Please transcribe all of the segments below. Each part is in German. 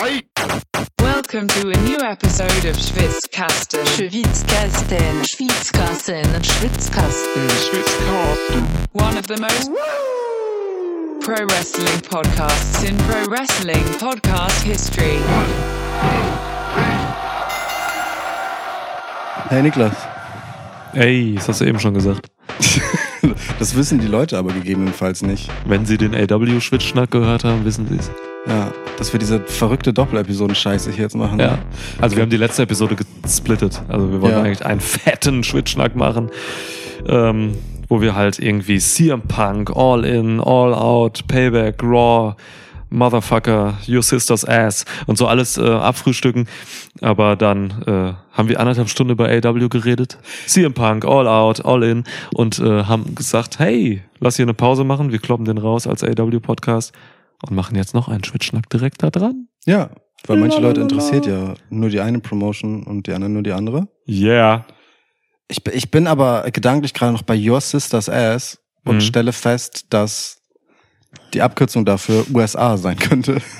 Welcome to a new episode of Schwitzkasten. Schwitzkasten, Schwitzkasten, Schwitzkasten. One of the most pro wrestling podcasts in pro wrestling podcast history. Hey Niklas, Ey, das hast du eben schon gesagt. das wissen die Leute aber gegebenenfalls nicht. Wenn sie den AW-Schwitzschnack gehört haben, wissen sie es. Ja, dass wir diese verrückte Doppelepisoden-Scheiße hier jetzt machen. Ja. Also wir haben die letzte Episode gesplittet. Also wir wollten Ja. eigentlich einen fetten Schwitzschnack machen, ähm, wo wir halt irgendwie CM Punk, All In, All Out, Payback, Raw, Motherfucker, Your Sister's Ass und so alles äh, abfrühstücken. Aber dann äh, haben wir anderthalb Stunden über AW geredet. CM Punk, All Out, All In und äh, haben gesagt, hey, lass hier eine Pause machen. Wir kloppen den raus als AW-Podcast und machen jetzt noch einen Schwitzschnack direkt da dran. Ja, weil manche Leute interessiert ja nur die eine Promotion und die anderen nur die andere. Yeah. Ich, bin- ich bin aber gedanklich gerade noch bei Your Sister's Ass und Mhm. stelle fest, dass die Abkürzung dafür USA sein könnte.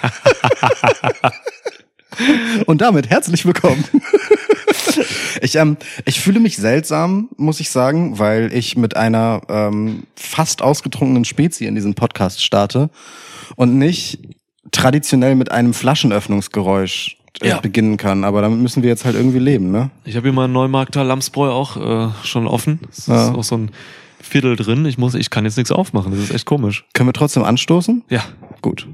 und damit herzlich willkommen. Ich, ähm, ich fühle mich seltsam, muss ich sagen, weil ich mit einer ähm, fast ausgetrunkenen Spezie in diesen Podcast starte und nicht traditionell mit einem Flaschenöffnungsgeräusch äh, Ja. beginnen kann. Aber damit müssen wir jetzt halt irgendwie leben, ne? Ich habe hier mal einen Neumarkter Lamsbräu auch äh, schon offen. Es Ja. ist auch so ein Viertel drin. Ich muss, ich kann jetzt nichts aufmachen. Das ist echt komisch. Können wir trotzdem anstoßen? Ja, Gut.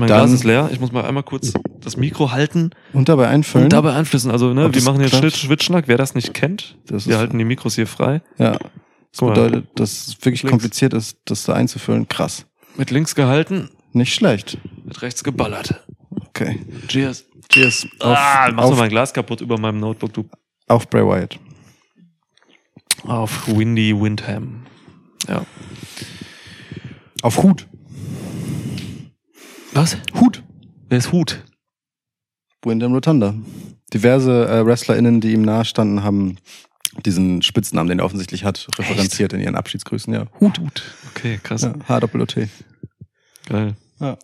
Mein Dann- Glas ist leer. Ich muss mal einmal kurz das Mikro halten Und dabei einfüllen? und dabei einfließen. Also, ne, wir machen jetzt? Schnitt, Schwitzschnack. Wer das nicht kennt, Das wir halten die Mikros hier frei. Ja. Das bedeutet, dass es wirklich Links. kompliziert ist, das da einzufüllen. Krass. Mit links gehalten, Nicht schlecht. mit rechts geballert. Okay. Cheers. Cheers. Auf, ah, machst du mein Glas kaputt über meinem Notebook, du. auf Bray Wyatt. Auf Windy Windham. Ja. Auf Hut. Was? Hut. Wer ist Hut? Wyndham Rotunda. Diverse äh, WrestlerInnen, die ihm nahestanden, haben diesen Spitznamen, den er offensichtlich hat, referenziert in ihren Abschiedsgrüßen. Ja. Hut. Hut. Okay, krass. Ja, H-Doppel-O-T. Geil. Ja.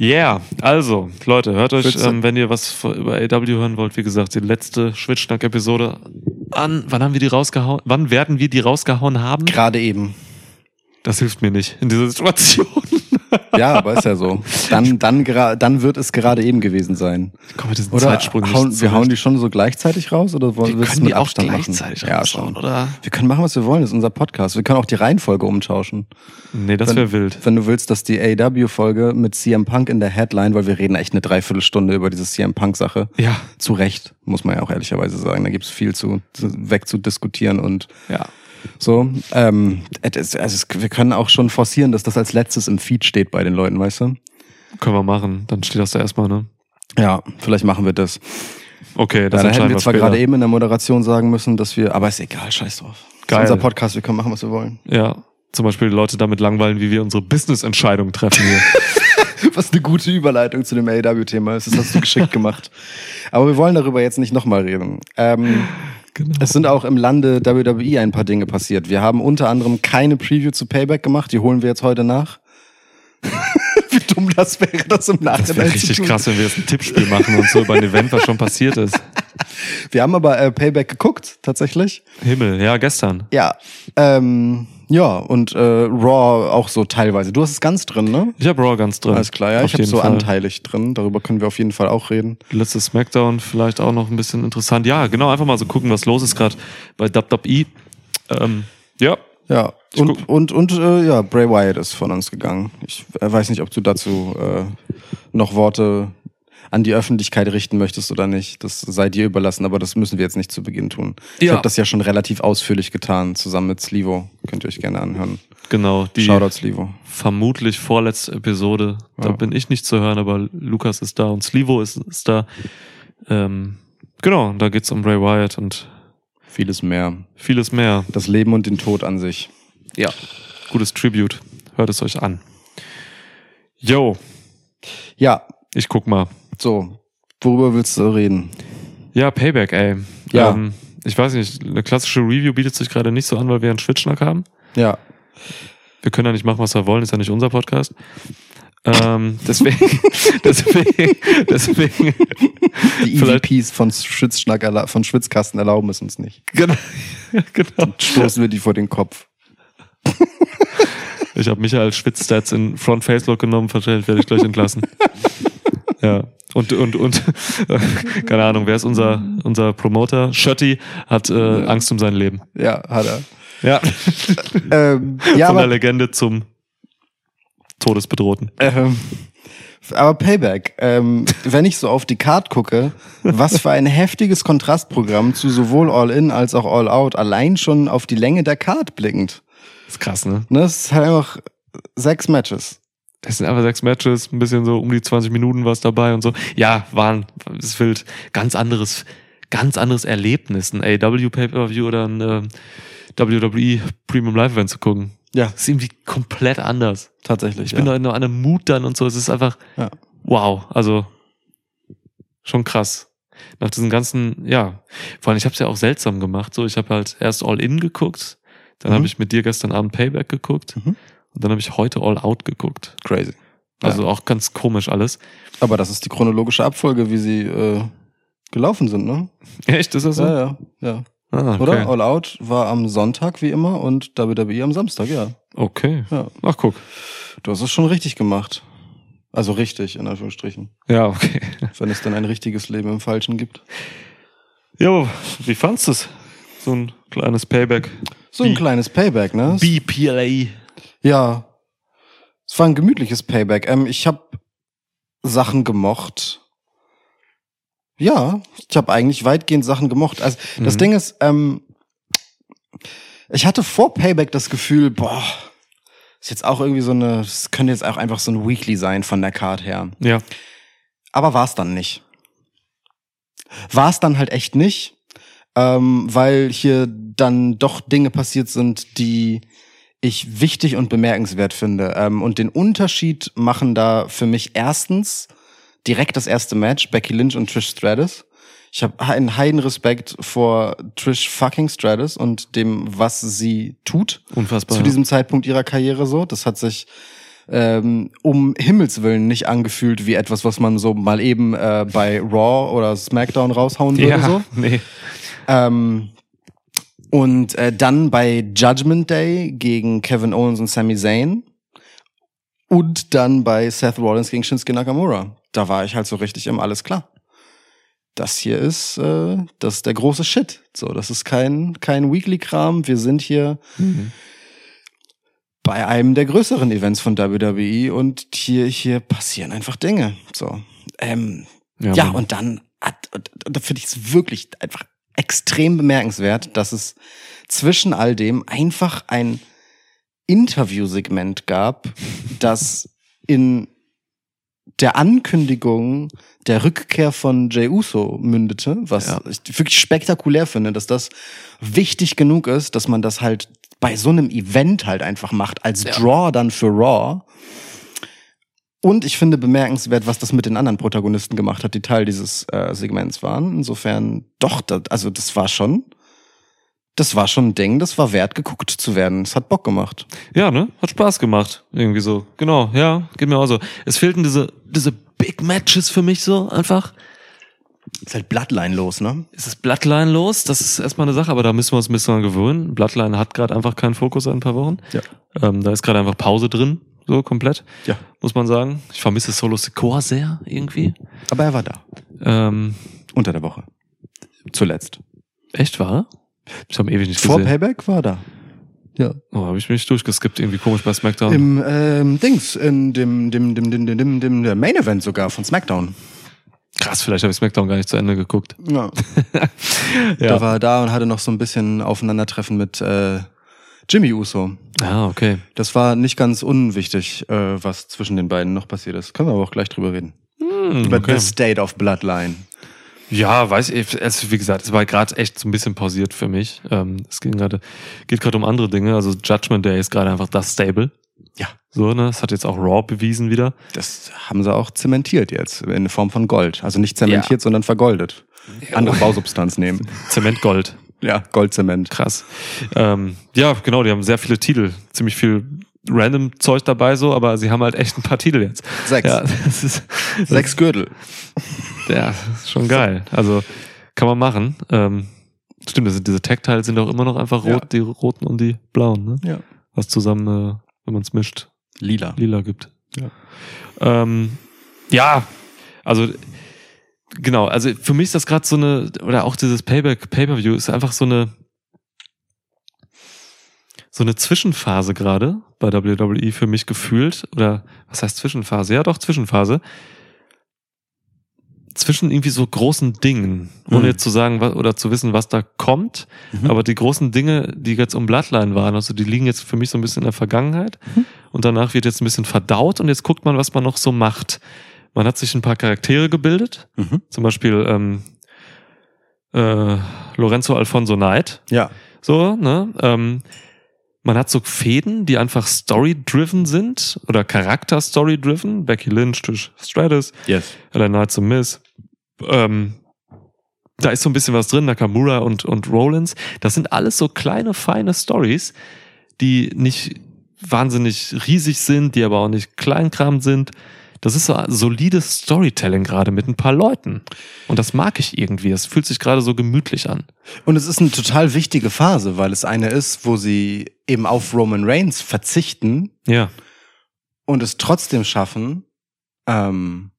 Yeah, also, Leute, hört euch, ähm, wenn ihr was über AW hören wollt, wie gesagt, die letzte Schwitzschnack-Episode an. Wann haben wir die rausgehauen? Wann werden wir die rausgehauen haben? Gerade eben. Das hilft mir nicht in dieser Situation. Ja, aber ist ja so. Dann, dann, dann wird es gerade eben gewesen sein. Komm mit diesen Oder Zeitsprung hauen, nicht wir hauen die schon so gleichzeitig raus oder wollen wir können mit die auch Abstand gleichzeitig machen? Ja, schon. oder? Wir können machen, was wir wollen. Das ist unser Podcast. Wir können auch die Reihenfolge umtauschen. Nee, das wäre wild. Wenn du willst, dass die AEW-Folge mit CM Punk in der Headline, weil wir reden echt eine Dreiviertelstunde über diese CM Punk-Sache. Ja, Zu Recht, muss man ja auch ehrlicherweise sagen. Da gibt's viel zu, zu wegzudiskutieren und ja. So. Ähm, also es, wir können auch schon forcieren, dass das als letztes im Feed steht bei den Leuten, weißt du? Können wir machen. Dann steht das da erstmal, ne? Ja, vielleicht machen wir das. Okay, Ja, das dann hätten wir zwar später. gerade eben in der Moderation sagen müssen, dass wir, aber ist egal, scheiß drauf. Das Geil. ist unser Podcast, wir können machen, was wir wollen. Ja, zum Beispiel Leute damit langweilen, wie wir unsere Business-Entscheidungen treffen hier. Was eine gute Überleitung zu dem AEW-Thema ist. Das hast du geschickt gemacht. Aber wir wollen darüber jetzt nicht nochmal reden. Ähm, genau. es sind auch im Lande WWE ein paar Dinge passiert. Wir haben unter anderem keine Preview zu Payback gemacht. Die holen wir jetzt heute nach. Wie dumm das wäre, das im Nachhinein Das wäre zu richtig tun. krass, wenn wir jetzt ein Tippspiel machen und so über ein Event, was schon passiert ist. Wir haben aber äh, Payback geguckt, tatsächlich. Himmel, ja, gestern. Ja. Ähm, ja, und äh, Raw auch so teilweise. Du hast es ganz drin, ne? Ich habe Raw ganz drin. Alles klar, ja. Auf ich habe so Fall. anteilig drin. Darüber können wir auf jeden Fall auch reden. Letztes Smackdown vielleicht auch noch ein bisschen interessant. Ja, genau, einfach mal so gucken, was los ist gerade bei WWE. Ähm, ja, Ja, und, und, und äh, ja, Bray Wyatt ist von uns gegangen. Ich äh, weiß nicht, ob du dazu äh, noch Worte an die Öffentlichkeit richten möchtest oder nicht. Das sei dir überlassen, aber das müssen wir jetzt nicht zu Beginn tun. Ich Ja. habe das ja schon relativ ausführlich getan, zusammen mit Slivo. Könnt ihr euch gerne anhören. genau. Die Shoutout Slivo. vermutlich vorletzte Episode. Da Ja. bin ich nicht zu hören, aber Lukas ist da und Slivo ist, ist da. Ähm, genau, da geht's um Bray Wyatt und Vieles mehr. vieles mehr. Das Leben und den Tod an sich. Ja. Gutes Tribute. Hört es euch an. Yo, Ja, ich guck mal. So. Worüber willst du reden? Ja, Payback, ey. Ja. Ähm, ich weiß nicht, eine klassische Review bietet sich gerade nicht so an, weil wir einen Schwitzschnack haben. Ja. Wir können ja nicht machen, was wir wollen, ist ja nicht unser Podcast. Ähm, deswegen, deswegen, deswegen, Die EVPs von, Schwitzschnack, von Schwitzkasten erlauben es uns nicht. genau, genau. Stoßen wir die vor den Kopf. Ich habe Michael Schwitzstats in Front Facelock genommen, verstellt, werde ich gleich entlassen. ja. Und, und, und, keine Ahnung, wer ist unser, unser Promoter? Schötti hat äh, Angst um sein Leben. Ja, hat er. Ja. Ähm, ja, Von der Legende zum Todesbedrohten. ähm, aber Payback, ähm, wenn ich so auf die Card gucke, was für ein heftiges Kontrastprogramm zu sowohl All-In als auch All-Out, allein schon auf die Länge der Card blickend. ist krass, ne? Ne, es ist halt einfach sechs Matches. Es sind einfach sechs Matches, ein bisschen so um die 20 Minuten was dabei und so. Ja, waren, es wild. Ganz anderes, ganz anderes Erlebnis, ein AW Pay-Per-View oder ein ähm, WWE Premium Live Event zu gucken. Ja, Das ist irgendwie komplett anders. tatsächlich. Ich ja. bin da in einem Mut dann und so. Es ist einfach, Ja. wow, also schon krass. Nach diesen ganzen, ja, vor allem, ich habe es ja auch seltsam gemacht. So, ich habe halt erst All In geguckt, dann Mhm. habe ich mit dir gestern Abend Payback geguckt Mhm. Und dann habe ich heute All Out geguckt. crazy. Also auch ganz komisch alles. Aber das ist die chronologische Abfolge, wie sie äh, gelaufen sind, ne? Echt, ist das so? Ja, ja, ja. Ah, okay. Oder? All Out war am Sonntag wie immer und WWE am Samstag, ja. Okay. Ja. Ach, guck. Du hast es schon richtig gemacht. Also richtig, in Anführungsstrichen. Ja, okay. Wenn es dann ein richtiges Leben im Falschen gibt. Jo, wie fandst du es? So ein kleines Payback. So ein Wie- kleines Payback, ne? BPLA. Ja. Es war ein gemütliches Payback. Ähm, ich habe Sachen gemocht. Ja, ich habe eigentlich weitgehend Sachen gemocht. Also das Mhm. Ding ist, ähm, ich hatte vor Payback das Gefühl, boah, ist jetzt auch irgendwie so eine, es könnte jetzt auch einfach so ein Weekly sein von der Card her. Ja. Aber war es dann nicht. War es dann halt echt nicht, ähm, weil hier dann doch Dinge passiert sind, die ich wichtig und bemerkenswert finde. Ähm, und den Unterschied machen da für mich erstens direkt das erste Match, Becky Lynch und Trish Stratus. Ich habe einen heiden Respekt vor Trish fucking Stratus und dem, was sie tut Unfassbar. zu diesem Zeitpunkt ihrer Karriere so. Das hat sich ähm, um Himmels Willen nicht angefühlt wie etwas, was man so mal eben äh, bei Raw oder SmackDown raushauen würde. ja, So. nee. Ähm, und äh, dann bei Judgment Day gegen Kevin Owens und Sami Zayn. Und dann bei Seth Rollins gegen Shinsuke Nakamura. Da war ich halt so richtig im Alles klar. Das hier ist, äh, das ist der große Shit. So, das ist kein, kein Weekly-Kram. Wir sind hier Mhm. bei einem der größeren Events von WWE und hier, hier passieren einfach Dinge. So. Ähm, ja, Mann. und dann, und da finde ich es wirklich einfach extrem bemerkenswert, dass es zwischen all dem einfach ein Interviewsegment gab, das in der Ankündigung der Rückkehr von Jey Uso mündete, was Ja. ich wirklich spektakulär finde, dass das wichtig genug ist, dass man das halt bei so einem Event halt einfach macht, als Ja. Draw dann für Raw. Und ich finde bemerkenswert, was das mit den anderen Protagonisten gemacht hat, die Teil dieses äh, Segments waren. Insofern, doch, das, also das war schon, das war schon ein Ding, das war wert, geguckt zu werden. Es hat Bock gemacht. Ja, ne? Hat Spaß gemacht. Irgendwie so. Genau, ja, geht mir auch so. Es fehlten diese, diese Big Matches für mich so einfach. Ist halt Bloodline los, ne? Es ist Bloodline los, das ist erstmal eine Sache, aber da müssen wir uns ein bisschen dran gewöhnen. Bloodline hat gerade einfach keinen Fokus seit ein paar Wochen. Ja. Ähm, da ist gerade einfach Pause drin, so komplett, Ja. muss man sagen. Ich vermisse Solo Sikoa sehr irgendwie. Aber er war da. Ähm, Unter der Woche. Zuletzt. echt wahr? Ich habe ewig nicht Vor gesehen. Payback war da. Ja. Oh, habe ich mich durchgeskippt, irgendwie komisch bei SmackDown. Im ähm, Dings, in dem, dem, dem, dem, dem, dem, dem der Main Event sogar von SmackDown. Krass, vielleicht habe ich SmackDown gar nicht zu Ende geguckt. Ja. Ja. Da war er da und hatte noch so ein bisschen Aufeinandertreffen mit äh, Jimmy Uso. Ah, okay. Das war nicht ganz unwichtig, äh, was zwischen den beiden noch passiert ist. Können wir aber auch gleich drüber reden. Hm, Über okay. the state of Bloodline. Ja, weiß ich, also wie gesagt, es war gerade echt so ein bisschen pausiert für mich. Ähm, es ging gerade, geht gerade um andere Dinge. Also Judgment Day ist gerade einfach das Stable. Ja. So, ne? Das hat jetzt auch Raw bewiesen wieder. Das haben sie auch zementiert jetzt in Form von Gold. Also nicht zementiert, Ja. sondern vergoldet. Andere Bausubstanz nehmen. Zementgold. Ja, Goldzement. Krass. Ähm, ja, genau, die haben sehr viele Titel, ziemlich viel random Zeug dabei so, aber sie haben halt echt ein paar Titel jetzt. Sechs. Ja, das ist, Sechs Gürtel. ja, das ist schon geil. Also kann man machen. Ähm, stimmt, das sind, diese Tech-Teile sind auch immer noch einfach rot, Ja. die roten und die blauen, ne? Ja. Was zusammen, äh, wenn man es mischt, Lila. lila gibt. Ja. Ähm, ja, also genau, also für mich ist das gerade so eine, oder auch dieses Payback, Pay-Per-View ist einfach so eine so eine Zwischenphase gerade bei WWE für mich gefühlt. Oder was heißt Zwischenphase? Ja, doch, Zwischenphase. Zwischen irgendwie so großen Dingen, ohne Mhm. jetzt zu sagen oder zu wissen, was da kommt. Mhm. Aber die großen Dinge, die jetzt um Bloodline waren, also die liegen jetzt für mich so ein bisschen in der Vergangenheit. Mhm. Und danach wird jetzt ein bisschen verdaut und jetzt guckt man, was man noch so macht. Man hat sich ein paar Charaktere gebildet. Mhm. Zum Beispiel ähm, äh, Lorenzo Alfonso Knight. Ja. So, ne? Ähm, man hat so Fäden, die einfach story-driven sind oder Charakter-story-driven. Becky Lynch durch Stratus, Yes. LA Knight zum Miss. Ähm, da ist so ein bisschen was drin, Nakamura und, und Rollins. Das sind alles so kleine, feine Stories, die nicht wahnsinnig riesig sind, die aber auch nicht Kleinkram sind. Das ist so solides Storytelling gerade mit ein paar Leuten. Und das mag ich irgendwie. Es fühlt sich gerade so gemütlich an. Und es ist eine total wichtige Phase, weil es eine ist, wo sie eben auf Roman Reigns verzichten Ja. und es trotzdem schaffen, ähm,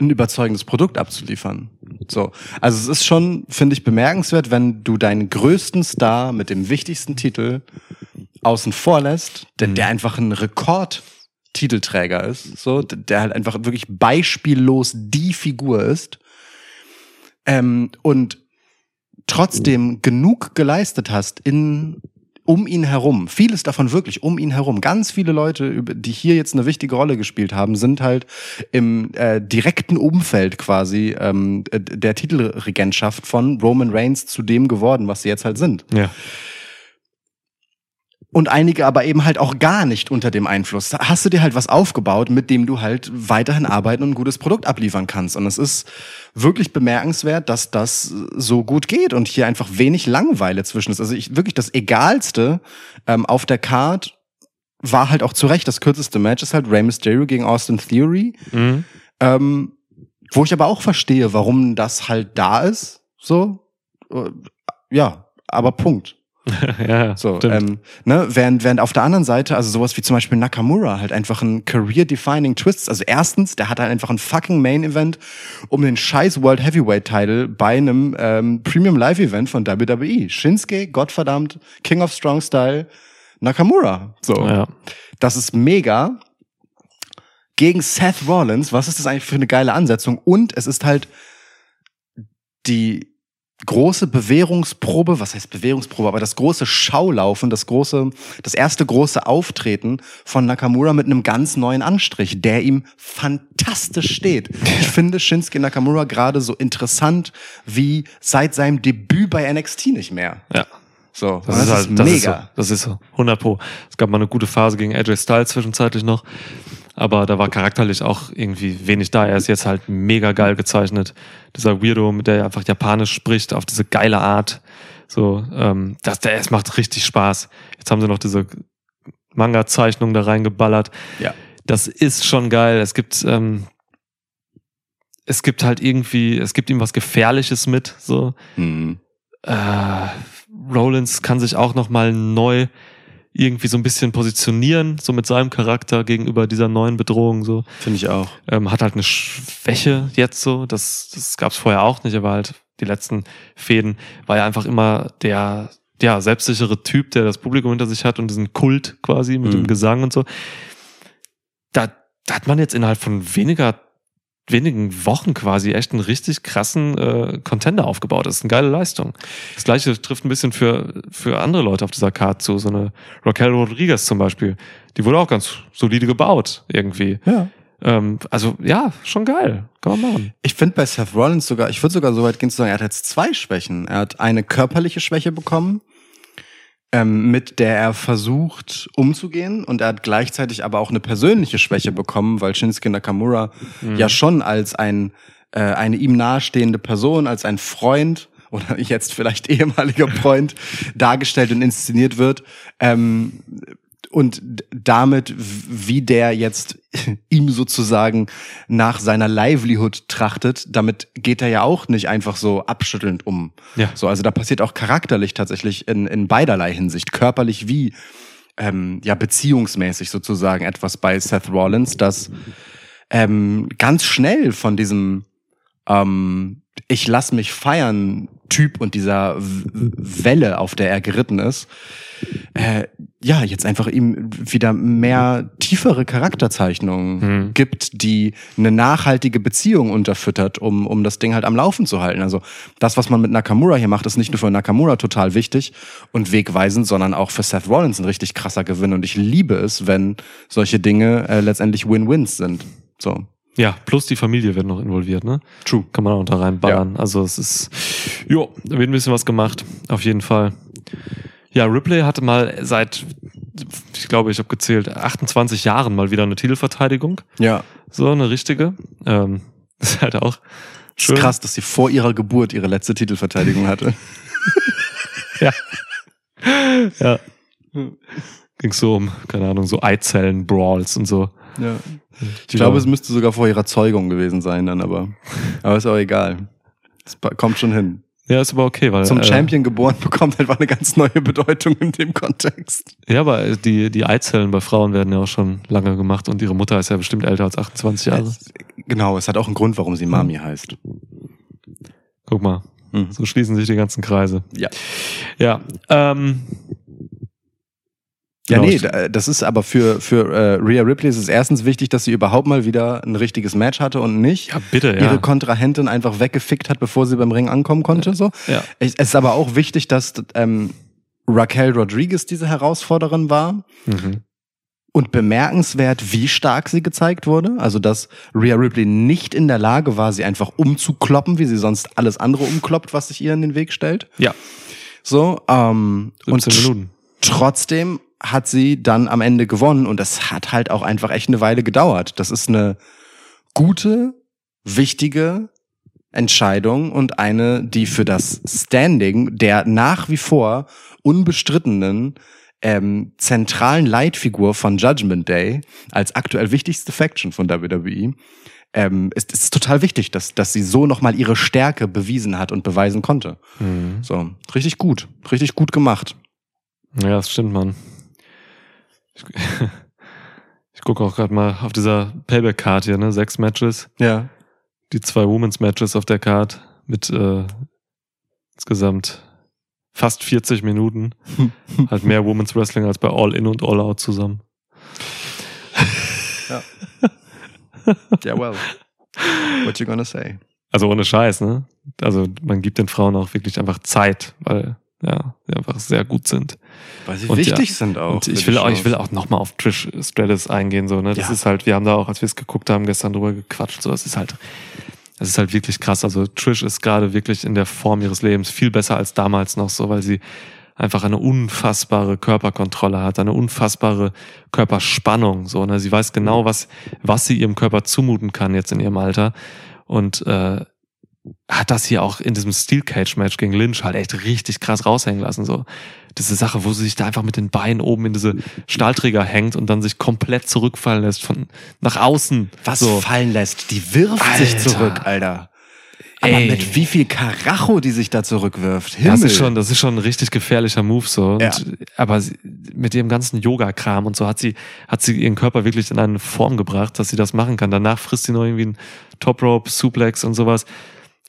ein überzeugendes Produkt abzuliefern. So. Also es ist schon, finde ich, bemerkenswert, wenn du deinen größten Star mit dem wichtigsten Titel außen vor lässt, der, Mhm. der einfach ein Rekordtitelträger ist, so, der halt einfach wirklich beispiellos die Figur ist, ähm, und trotzdem genug geleistet hast in um ihn herum, vieles davon wirklich um ihn herum. Ganz viele Leute, die hier jetzt eine wichtige Rolle gespielt haben, sind halt im äh, direkten Umfeld quasi ähm, äh, der Titelregentschaft von Roman Reigns zu dem geworden, was sie jetzt halt sind. Ja. Und einige aber eben halt auch gar nicht unter dem Einfluss. Da hast du dir halt was aufgebaut, mit dem du halt weiterhin arbeiten und ein gutes Produkt abliefern kannst. Und es ist wirklich bemerkenswert, dass das so gut geht und hier einfach wenig Langeweile zwischen ist. Also ich wirklich das Egalste ähm, auf der Card war halt auch zu Recht das kürzeste Match, ist halt Rey Mysterio gegen Austin Theory. Mhm. Ähm, wo ich aber auch verstehe, warum das halt da ist. So. Äh, Ja, aber Punkt. ja, So, stimmt. ähm, ne, während, während auf der anderen Seite, also sowas wie zum Beispiel Nakamura halt einfach ein career-defining Twist. Also erstens, der hat halt einfach ein fucking Main-Event um den scheiß World Heavyweight-Title bei einem ähm, Premium Live-Event von WWE. Shinsuke, Gottverdammt, King of Strong Style, Nakamura. So, ja. das ist mega. Gegen Seth Rollins, was ist das eigentlich für eine geile Ansetzung? Und es ist halt die große Bewährungsprobe, was heißt Bewährungsprobe, aber das große Schaulaufen, das große, das erste große Auftreten von Nakamura mit einem ganz neuen Anstrich, der ihm fantastisch steht. Ich finde Shinsuke Nakamura gerade so interessant wie seit seinem Debüt bei NXT nicht mehr. ja. So, Das, und ist halt, das ist so. mega. Das ist so. 100 Pro. Es gab mal eine gute Phase gegen AJ Styles zwischenzeitlich noch. Aber da war charakterlich auch irgendwie wenig da. Er ist jetzt halt mega geil gezeichnet. Dieser Weirdo, mit der er einfach Japanisch spricht, auf diese geile Art. So, ähm, das, der, es macht richtig Spaß. Jetzt haben sie noch diese Manga-Zeichnung da reingeballert. Ja. Das ist schon geil. Es gibt, ähm, es gibt halt irgendwie, es gibt ihm was Gefährliches mit, so Mhm. äh, Rollins kann sich auch noch mal neu irgendwie so ein bisschen positionieren, so mit seinem Charakter gegenüber dieser neuen Bedrohung. So Finde ich auch. ähm, hat halt eine Schwäche jetzt so. Das, das gab es vorher auch nicht, aber halt die letzten Fäden war ja einfach immer der ja selbstsichere Typ, der das Publikum hinter sich hat und diesen Kult quasi mit Mhm. dem Gesang und so. Da, da hat man jetzt innerhalb von weniger wenigen Wochen quasi echt einen richtig krassen äh, Contender aufgebaut. Das ist eine geile Leistung. Das gleiche trifft ein bisschen für, für andere Leute auf dieser Karte zu. So eine Raquel Rodriguez zum Beispiel. Die wurde auch ganz solide gebaut irgendwie. Ja. Ähm, also ja, schon geil. Kann man machen. Ich finde bei Seth Rollins sogar, ich würde sogar so weit gehen zu sagen, er hat jetzt zwei Schwächen. Er hat eine körperliche Schwäche bekommen, ähm, mit der er versucht umzugehen und er hat gleichzeitig aber auch eine persönliche Schwäche bekommen, weil Shinsuke Nakamura ja schon als ein äh, eine ihm nahestehende Person, als ein Freund oder jetzt vielleicht ehemaliger Freund dargestellt und inszeniert wird. Ähm, und damit, wie der jetzt ihm sozusagen nach seiner Livelihood trachtet, damit geht er ja auch nicht einfach so abschüttelnd um. Ja. So, also da passiert auch charakterlich tatsächlich in, in beiderlei Hinsicht, körperlich wie ähm, ja beziehungsmäßig sozusagen etwas bei Seth Rollins, das ähm, ganz schnell von diesem ähm, ich lass mich feiern Typ und dieser Welle, auf der er geritten ist, äh, ja, jetzt einfach ihm wieder mehr tiefere Charakterzeichnungen Hm. gibt, die eine nachhaltige Beziehung unterfüttert, um, um das Ding halt am Laufen zu halten. Also das, was man mit Nakamura hier macht, ist nicht nur für Nakamura total wichtig und wegweisend, sondern auch für Seth Rollins ein richtig krasser Gewinn. Und ich liebe es, wenn solche Dinge äh, letztendlich Win-Wins sind. So. Ja, plus die Familie wird noch involviert, ne? True. Kann man auch da reinballern. Also es ist, jo, da wird ein bisschen was gemacht. Auf jeden Fall. Ja, Ripley hatte mal seit, ich glaube, ich habe gezählt, 28 Jahren mal wieder eine Titelverteidigung. Ja. So, eine richtige. Ähm, ist halt auch Ist schön. krass, dass sie vor ihrer Geburt ihre letzte Titelverteidigung hatte. Ja. ja. Ging so um, keine Ahnung, so Eizellen-Brawls und so. Ja. Ich glaube, es müsste sogar vor ihrer Zeugung gewesen sein dann, aber, aber ist auch egal. Es kommt schon hin. Ja, ist aber okay, weil. Zum äh, Champion geboren bekommt einfach eine ganz neue Bedeutung in dem Kontext. Ja, aber die, die Eizellen bei Frauen werden ja auch schon lange gemacht und ihre Mutter ist ja bestimmt älter als 28 Jahre. Es, genau, es hat auch einen Grund, warum sie Mami heißt. Guck mal, Mhm. so schließen sich die ganzen Kreise. Ja. Ja, ähm, Ja, Genau, nee, da- das ist aber für, für äh, Rhea Ripley ist es erstens wichtig, dass sie überhaupt mal wieder ein richtiges Match hatte und nicht ja, bitte, ja. ihre Kontrahentin einfach weggefickt hat, bevor sie beim Ring ankommen konnte. So. ja. Es ist aber auch wichtig, dass ähm, Raquel Rodriguez diese Herausforderin war. Mhm. Und bemerkenswert, wie stark sie gezeigt wurde. Also, dass Rhea Ripley nicht in der Lage war, sie einfach umzukloppen, wie sie sonst alles andere umkloppt, was sich ihr in den Weg stellt. Ja, So, ähm, und 17 Minuten. trotzdem hat sie dann am Ende gewonnen und das hat halt auch einfach echt eine Weile gedauert. Das ist eine gute, wichtige Entscheidung und eine, die für das Standing der nach wie vor unbestrittenen ähm, zentralen Leitfigur von Judgment Day als aktuell wichtigste Faction von WWE ähm, ist, ist total wichtig, dass, dass sie so nochmal ihre Stärke bewiesen hat und beweisen konnte. Mhm. So, richtig gut, richtig gut gemacht. Ja, das stimmt, Mann. Ich, ich gucke auch gerade mal auf dieser Payback-Card hier, ne? Sechs Matches. Ja. Die zwei Women's Matches auf der Card mit äh, insgesamt fast 40 Minuten. halt mehr Women's Wrestling als bei All In und All Out zusammen. Yeah, well. What you gonna say? Also ohne Scheiß, ne? Also man gibt den Frauen auch wirklich einfach Zeit, weil ja, einfach sehr gut sind. Weil sie Und wichtig ja, sind auch. Und ich will auch, ich will auch nochmal auf Trish Stratus eingehen, so, ne? Das Ja. ist halt, wir haben da auch, als wir es geguckt haben, gestern drüber gequatscht, so, das ist halt, das ist halt wirklich krass. Also Trish ist gerade wirklich in der Form ihres Lebens viel besser als damals noch so, weil sie einfach eine unfassbare Körperkontrolle hat, eine unfassbare Körperspannung, so, ne? Sie weiß genau, was, was sie ihrem Körper zumuten kann jetzt in ihrem Alter und, äh, hat das hier auch in diesem Steel Cage Match gegen Lynch halt echt richtig krass raushängen lassen, so. Diese Sache, wo sie sich da einfach mit den Beinen oben in diese Stahlträger hängt und dann sich komplett zurückfallen lässt von nach außen. was so. fallen lässt. Die wirft sich Alter. zurück, Alter. Aber Ey. mit wie viel Karacho die sich da zurückwirft. Himmel. Das ist schon, das ist schon ein richtig gefährlicher Move so. Und, Ja. Aber sie, mit ihrem ganzen Yoga-Kram und so hat sie, hat sie ihren Körper wirklich in eine Form gebracht, dass sie das machen kann. Danach frisst sie noch irgendwie einen Top Rope, Suplex und sowas.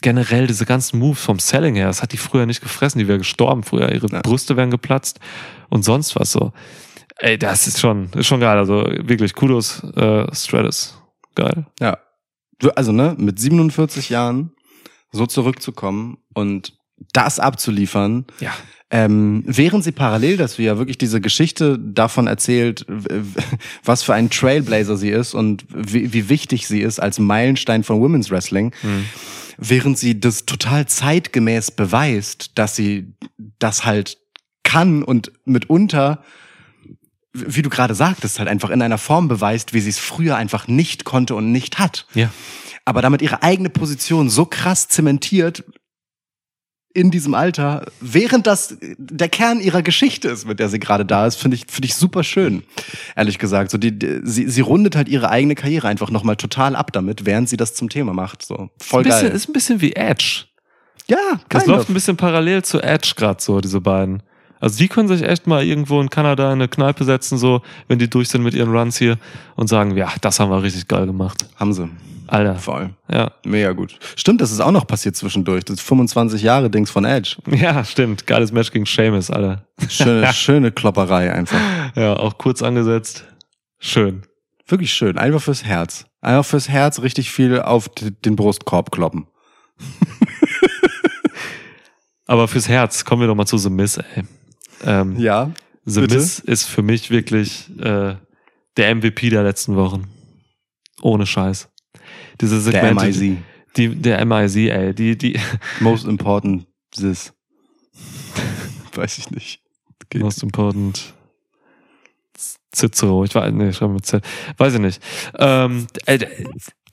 Generell diese ganzen Moves vom Selling her, das hat die früher nicht gefressen. Die wäre gestorben früher. Ihre Ja. Brüste wären geplatzt und sonst was so. Ey, das ist schon, ist schon geil. Also wirklich Kudos, äh, Stratus. Geil. Ja. Also, ne, mit 47 Jahren so zurückzukommen und das abzuliefern, Ja. Ähm, während sie parallel, dass wir ja wirklich diese Geschichte davon erzählt, was für ein Trailblazer sie ist und wie, wie wichtig sie ist als Meilenstein von Women's Wrestling, während sie das total zeitgemäß beweist, dass sie das halt kann und mitunter, wie du gerade sagtest, halt einfach in einer Form beweist, wie sie es früher einfach nicht konnte und nicht hat Ja. aber damit ihre eigene Position so krass zementiert, in diesem Alter, während das der Kern ihrer Geschichte ist, mit der sie gerade da ist, finde ich, finde ich super schön. Ehrlich gesagt, so die, die sie, sie rundet halt ihre eigene Karriere einfach nochmal total ab damit, während sie das zum Thema macht. So voll ein bisschen, geil. ist ein bisschen wie Edge. ja, Das läuft of. ein bisschen parallel zu Edge gerade so, diese beiden. Also die können sich echt mal irgendwo in Kanada in eine Kneipe setzen, so, wenn die durch sind mit ihren Runs hier und sagen, ja, das haben wir richtig geil gemacht. haben sie. Alter. Voll. Ja. Mega gut. Stimmt, das ist auch noch passiert zwischendurch. Das 25 Jahre Dings von Edge. Ja, stimmt. Geiles Match gegen Seamus, Alter. Schöne, schöne Klopperei einfach. Ja, auch kurz angesetzt. Schön. Wirklich schön. Einfach fürs Herz. Einfach fürs Herz richtig viel auf den Brustkorb kloppen. Aber fürs Herz kommen wir doch mal zu The Miz, ey. Ähm, Ja. The bitte? Miz ist für mich wirklich äh, der MVP der letzten Wochen. Ohne Scheiß. Diese Der Segmente, MIZ. Die, der MIZ, ey. Die, die, Most important this. Weiß ich nicht. Geht. Most important. Cicero, ich weiß, nee, schreibe mit Z. Weiß ich nicht. Ähm, äh,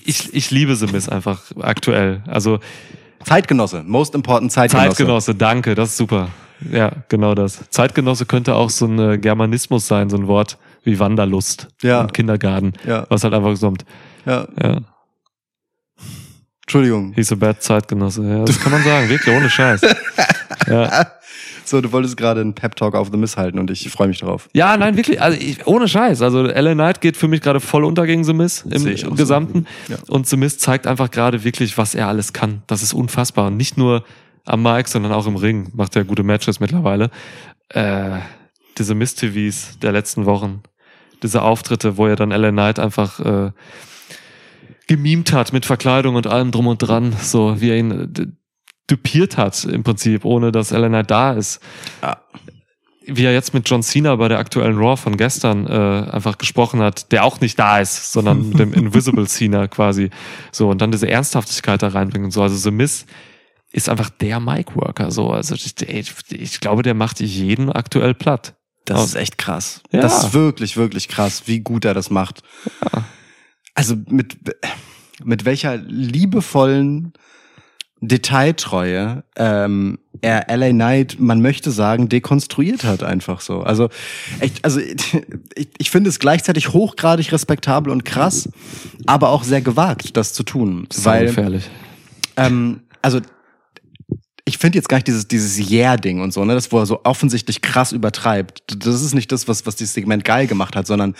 ich, ich liebe The Miz einfach aktuell. Also Zeitgenosse. Most important Zeitgenosse. Zeitgenosse, danke, das ist super. Ja, genau das. Zeitgenosse könnte auch so ein äh, Germanismus sein, so ein Wort wie Wanderlust Ja. im Kindergarten, Ja, was halt einfach kommt. ja. Ja, Entschuldigung. he's a bad Zeitgenosse. Ja, das kann man sagen, wirklich, ohne Scheiß. Ja. So, du wolltest gerade einen Pep Talk auf The Miss halten und ich freue mich drauf. Ja, nein, wirklich, also ich, ohne Scheiß. Also LA Knight geht für mich gerade voll unter gegen The Miz im, im so. Gesamten. Ja. Und The Miz zeigt einfach gerade wirklich, was er alles kann. Das ist unfassbar. Und nicht nur am Mic, sondern auch im Ring. Macht er gute Matches mittlerweile. Äh, diese Miz-TVs der letzten Wochen. Diese Auftritte, wo er dann LA Knight einfach äh, gemimt hat mit Verkleidung und allem drum und dran. So wie er ihn äh, dupiert hat im Prinzip, ohne dass Knight da ist Ja. wie er jetzt mit John Cena bei der aktuellen Raw von gestern äh, einfach gesprochen hat, der auch nicht da ist, sondern mit dem Invisible Cena quasi. So, und dann diese Ernsthaftigkeit da reinbringen und so. Also The Miz ist einfach der Mic-Worker. So, also ich, ich, glaube, der macht jeden aktuell platt. Das ist echt krass. Ja. Das ist wirklich, wirklich krass, wie gut er das macht. Ja. Also mit, mit welcher liebevollen Detailtreue ähm, er LA Knight, man möchte sagen, dekonstruiert hat einfach so. Also echt, also ich, ich finde es gleichzeitig hochgradig respektabel und krass, aber auch sehr gewagt, das zu tun. Weil gefährlich. ähm, also ich finde jetzt gar nicht dieses, dieses Yeah-Ding und so, ne, das, wo er so offensichtlich krass übertreibt. Das ist nicht das, was, was dieses Segment geil gemacht hat, sondern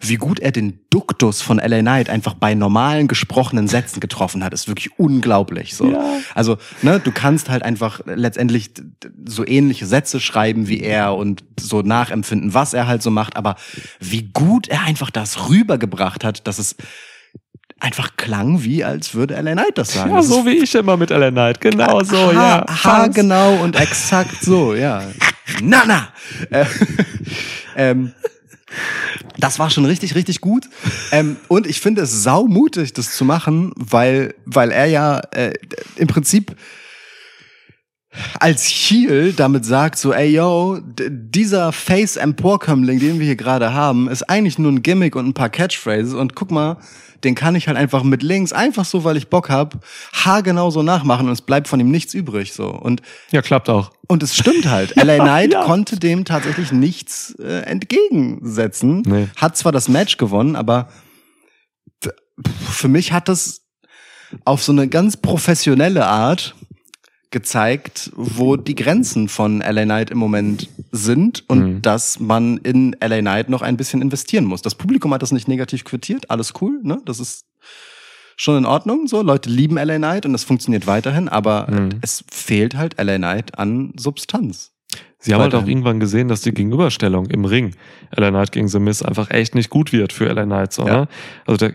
wie gut er den Duktus von LA Knight einfach bei normalen gesprochenen Sätzen getroffen hat, ist wirklich unglaublich, so. Ja. Also, ne, du kannst halt einfach letztendlich so ähnliche Sätze schreiben wie er und so nachempfinden, was er halt so macht, aber wie gut er einfach das rübergebracht hat, dass es einfach klang, wie als würde LA Knight das sagen. Ja, Das so wie ich immer mit LA Knight. Genau so, ha, ja. Ha, genau und exakt so, ja. Na, na. Äh, ähm, das war schon richtig, richtig gut. Ähm, und ich finde es saumutig, das zu machen, weil, weil er ja äh, im Prinzip als Heel damit sagt so, ey yo, dieser Face Emporkömmling, den wir hier gerade haben, ist eigentlich nur ein Gimmick und ein paar Catchphrases und guck mal, den kann ich halt einfach mit links, einfach so, weil ich Bock hab, haargenau so nachmachen und es bleibt von ihm nichts übrig so. Und Ja, klappt auch. und es stimmt halt. LA Knight Ja. konnte dem tatsächlich nichts äh, entgegensetzen. Nee. Hat zwar das Match gewonnen, aber für mich hat das auf so eine ganz professionelle Art gezeigt, wo die Grenzen von LA Knight im Moment sind und Mhm. dass man in LA Knight noch ein bisschen investieren muss. Das Publikum hat das nicht negativ quittiert, alles cool, ne? Das ist schon in Ordnung, so Leute lieben LA Knight und das funktioniert weiterhin, aber Mhm. es fehlt halt LA Knight an Substanz. Sie haben halt auch irgendwann gesehen, dass die Gegenüberstellung im Ring LA Knight gegen The Miz einfach echt nicht gut wird für LA Knight. So, Ja. ne? Also der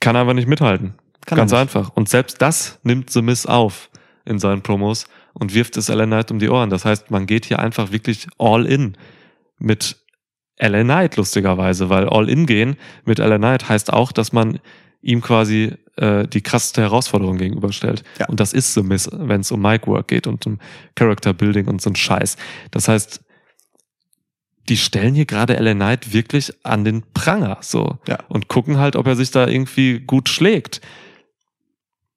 kann einfach nicht mithalten. Kann Ganz einfach. Und selbst das nimmt The Miz auf in seinen Promos und wirft es LA Knight um die Ohren. Das heißt, man geht hier einfach wirklich all in mit LA Knight, lustigerweise, weil all in gehen mit LA Knight heißt auch, dass man ihm quasi äh, die krasseste Herausforderung gegenüberstellt. Ja. Und das ist The Miz, wenn es um Mic Work geht und um Character Building und so ein Scheiß. Das heißt, die stellen hier gerade LA Knight wirklich an den Pranger so Ja. und gucken halt, ob er sich da irgendwie gut schlägt.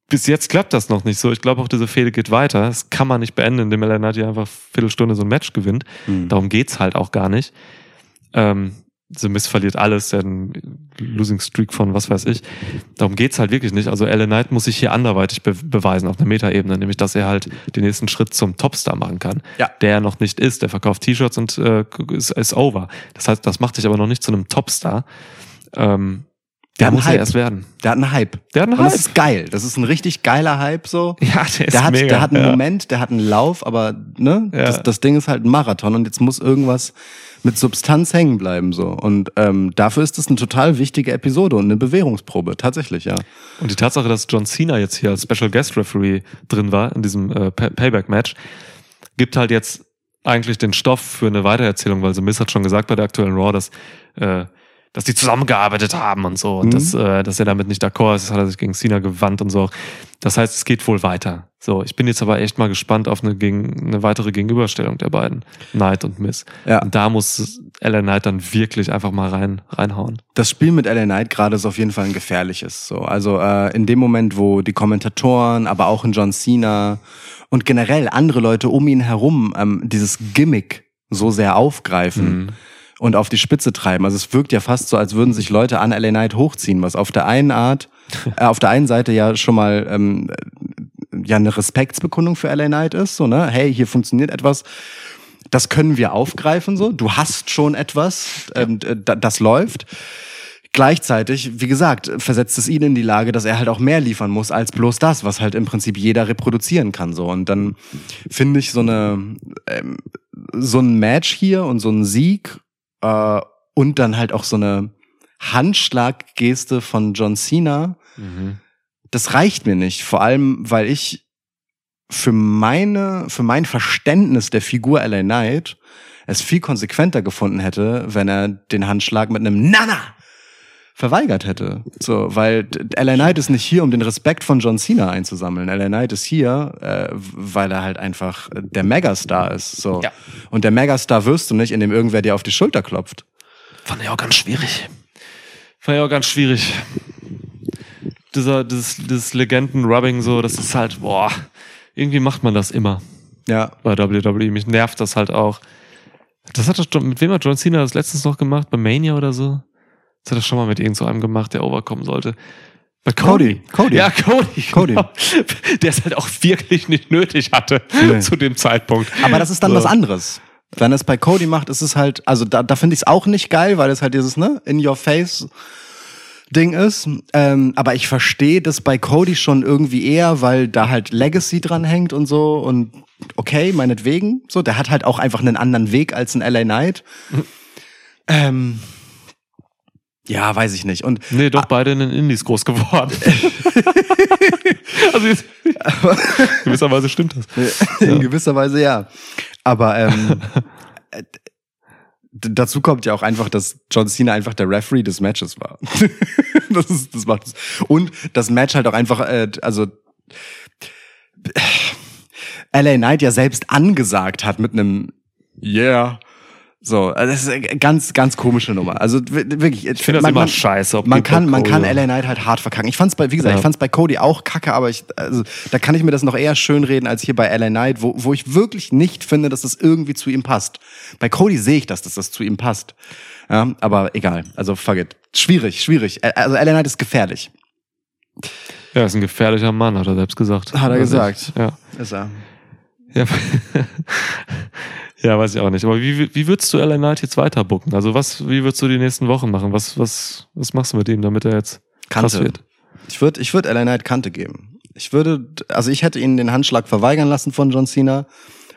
Bis jetzt klappt das noch nicht so. Ich glaube auch, diese Fehde geht weiter. Das kann man nicht beenden, indem Knight hier einfach Viertelstunde so ein Match gewinnt. Mhm. Darum geht's halt auch gar nicht. Ähm, The Miz verliert alles, der Losing Streak von was weiß ich. Darum geht's halt wirklich nicht. Also LA Knight muss sich hier anderweitig be beweisen auf einer Metaebene, nämlich dass er halt den nächsten Schritt zum Topstar machen kann, Ja. der er noch nicht ist. Der verkauft T-Shirts und äh, ist, ist over. Das heißt, das macht dich aber noch nicht zu einem Topstar. Ähm, Der der hat muss einen Hype. erst werden. Der hat einen Hype. Der hat einen Und das Hype. ist geil. Das ist ein richtig geiler Hype so. Ja, der ist Der hat, mega. der hat einen ja. Moment, der hat einen Lauf, aber ne, Ja. das, das Ding ist halt ein Marathon und jetzt muss irgendwas mit Substanz hängen bleiben so. Und ähm, dafür ist es eine total wichtige Episode und eine Bewährungsprobe, tatsächlich, ja. Und die Tatsache, dass John Cena jetzt hier als Special Guest Referee drin war in diesem äh, Pay- Payback-Match, gibt halt jetzt eigentlich den Stoff für eine Weitererzählung, weil The Miz hat schon gesagt bei der aktuellen Raw, dass, äh, dass die zusammengearbeitet haben und so und Mhm. dass, äh, dass er damit nicht d'accord ist, hat er sich gegen Cena gewandt und so. Das heißt, es geht wohl weiter. So, ich bin jetzt aber echt mal gespannt auf eine, gegen, eine weitere Gegenüberstellung der beiden, Knight und Miz. Ja. Und da muss LA Knight dann wirklich einfach mal rein, reinhauen. Das Spiel mit LA Knight gerade ist auf jeden Fall ein gefährliches. So, also äh, in dem Moment, wo die Kommentatoren, aber auch in John Cena und generell andere Leute um ihn herum ähm, dieses Gimmick so sehr aufgreifen Mhm. Und auf die Spitze treiben. Also es wirkt ja fast so, als würden sich Leute an LA Knight hochziehen, was auf der einen Art, äh, auf der einen Seite ja schon mal ähm, ja eine Respektsbekundung für LA Knight ist, so ne, hey, hier funktioniert etwas. Das können wir aufgreifen, so. Du hast schon etwas, ähm, das läuft. Gleichzeitig, wie gesagt, versetzt es ihn in die Lage, dass er halt auch mehr liefern muss als bloß das, was halt im Prinzip jeder reproduzieren kann. So und dann finde ich so eine ähm, so ein Match hier und so ein Sieg äh, und dann halt auch so eine Handschlaggeste von John Cena. Mhm. Das reicht mir nicht, vor allem weil ich für meine für mein Verständnis der Figur LA Knight es viel konsequenter gefunden hätte, wenn er den Handschlag mit einem Nana verweigert hätte. So, weil LA Knight ist nicht hier, um den Respekt von John Cena einzusammeln. LA Knight ist hier, äh, weil er halt einfach der Megastar ist. So. Ja. Und der Megastar wirst du nicht, indem irgendwer dir auf die Schulter klopft. Fand ich auch ganz schwierig. Fand ich auch ganz schwierig. Dieser, dieses, dieses Legenden-Rubbing so, das ist halt, boah, irgendwie macht man das immer Ja. bei WWE. Mich nervt das halt auch. Das hat er schon, mit wem hat John Cena das letztens noch gemacht? Bei Mania oder so? Das hat er schon mal mit irgend so einem gemacht, der overkommen sollte. Bei Cody. Cody. Ja, Cody. Cody. genau. Der es halt auch wirklich nicht nötig hatte Nee. zu dem Zeitpunkt. Aber das ist dann So. was anderes. Wenn er es bei Cody macht, ist es halt, also da, da finde ich es auch nicht geil, weil es halt dieses, ne, in your face Ding ist. Ähm, aber ich verstehe das bei Cody schon irgendwie eher, weil da halt Legacy dran hängt und so und okay, meinetwegen. So, der hat halt auch einfach einen anderen Weg als ein LA Knight. ähm, ja, weiß ich nicht. Und Nee, doch beide in den Indies groß geworden. also jetzt, gewisserweise stimmt das. In gewisser Weise ja. Aber ähm, äh, dazu kommt ja auch einfach, dass John Cena einfach der Referee des Matches war. das, ist, das macht es. Und das Match halt auch einfach, äh, also LA Knight ja selbst angesagt hat mit einem Yeah. So, also das ist eine ganz, ganz komische Nummer. Also wirklich, Ich finde das immer scheiße. ob man kann, man kann LA Knight halt hart verkacken. Ich fand's bei, wie gesagt, Ja. ich fand's bei Cody auch kacke, aber ich, also, da kann ich mir das noch eher schön reden als hier bei LA Knight, wo, wo ich wirklich nicht finde, dass das irgendwie zu ihm passt. Bei Cody sehe ich das, dass das zu ihm passt. Ja, aber egal. Also fuck it. Schwierig, schwierig. Also LA Knight ist gefährlich. Ja, ist ein gefährlicher Mann, hat er selbst gesagt. Hat er gesagt. Ja. Ist er. Ja. Ja, weiß ich auch nicht. Aber wie, wie würdest du LA Knight jetzt weiter booken? Also was, wie würdest du die nächsten Wochen machen? Was, was, was machst du mit ihm, damit er jetzt krass Kante. wird? Ich würde ich würd LA Knight Kante geben. Ich würde, also ich hätte ihnen den Handschlag verweigern lassen von John Cena.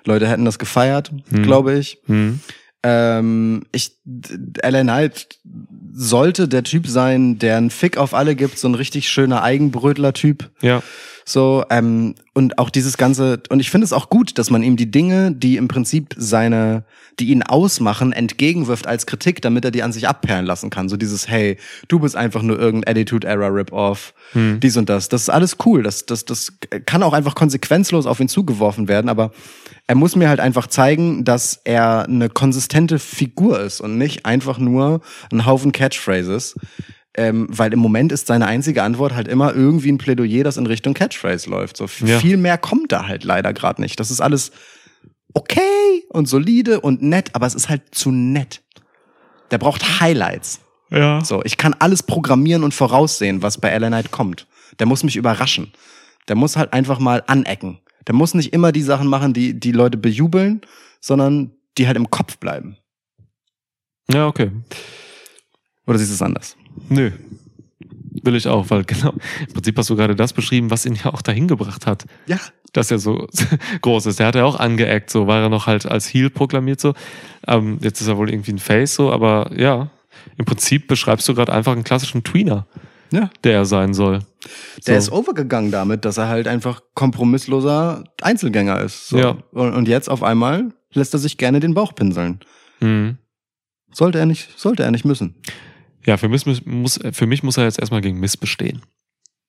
Leute hätten das gefeiert, Hm. glaube ich. Hm. Ähm, ich, LA Knight sollte der Typ sein, der einen Fick auf alle gibt, so ein richtig schöner Eigenbrötler-Typ. Ja. So, ähm, und auch dieses ganze, und ich finde es auch gut, dass man ihm die Dinge, die im Prinzip seine, die ihn ausmachen, entgegenwirft als Kritik, damit er die an sich abperlen lassen kann. So dieses, hey, du bist einfach nur irgendein Attitude-Era-Rip-Off, dies und das. Das ist alles cool. Das, das, das kann auch einfach konsequenzlos auf ihn zugeworfen werden, aber er muss mir halt einfach zeigen, dass er eine konsistente Figur ist und nicht einfach nur ein Haufen Catchphrases ähm, weil im Moment ist seine einzige Antwort halt immer irgendwie ein Plädoyer, das in Richtung Catchphrase läuft. So Ja. viel mehr kommt da halt leider gerade nicht. Das ist alles okay und solide und nett, aber es ist halt zu nett. Der braucht Highlights. Ja. So, ich kann alles programmieren und voraussehen, was bei Ellen Knight kommt. Der muss mich überraschen. Der muss halt einfach mal anecken. Der muss nicht immer die Sachen machen, die die Leute bejubeln, sondern die halt im Kopf bleiben. Ja, okay. Oder siehst du es anders? Nö. Will ich auch, weil genau, im Prinzip hast du gerade das beschrieben, was ihn ja auch dahin gebracht hat, Ja. dass er so groß ist. Der hat ja auch angeeckt, so war er noch halt als Heel proklamiert so. Ähm, jetzt ist er wohl irgendwie ein Face so, aber ja, im Prinzip beschreibst du gerade einfach einen klassischen Tweener, Ja. der er sein soll. Der so. ist overgegangen damit, dass er halt einfach kompromissloser Einzelgänger ist. So. Ja. Und, jetzt auf einmal lässt er sich gerne den Bauch pinseln. Mhm. Sollte er nicht, sollte er nicht müssen. Ja, für mich, muss, für mich muss er jetzt erstmal gegen Miss bestehen.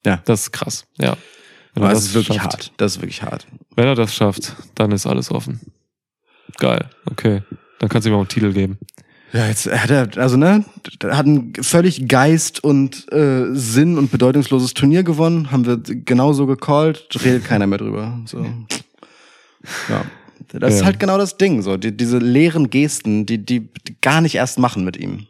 Ja. Das ist krass, ja. Wenn er Aber es ist wirklich schafft. hart. Das ist wirklich hart. Wenn er das schafft, dann ist alles offen. Geil, okay. Dann kannst du ihm auch einen Titel geben. Ja, jetzt hat er, also ne, hat ein völlig geist- und äh, sinn- und bedeutungsloses Turnier gewonnen, haben wir genauso gecallt, redet keiner mehr drüber. So. Ja. Das ist Ja. halt genau das Ding, so, die, diese leeren Gesten, die, die, die gar nicht erst machen mit ihm.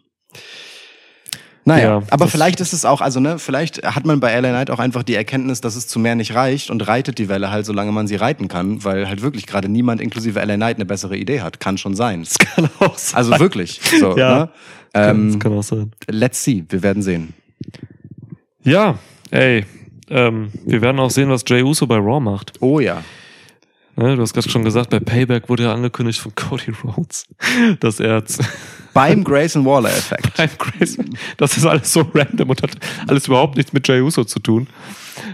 Naja, Ja, aber vielleicht ist es auch, also ne, vielleicht hat man bei LA Knight auch einfach die Erkenntnis, dass es zu mehr nicht reicht und reitet die Welle halt, solange man sie reiten kann, weil halt wirklich gerade niemand inklusive LA Knight eine bessere Idee hat. Kann schon sein. Das kann auch sein. Also wirklich. So, Ja. ne? kann, ähm, das kann auch sein. let's see, wir werden sehen. Ja, ey, ähm, wir werden auch sehen, was Jay Uso bei Raw macht. Oh ja. Ne, du hast gerade schon gesagt, bei Payback wurde ja angekündigt von Cody Rhodes, dass er Beim Grayson Waller Effekt. beim Grace, das ist alles so random und hat alles überhaupt nichts mit Jay Uso zu tun.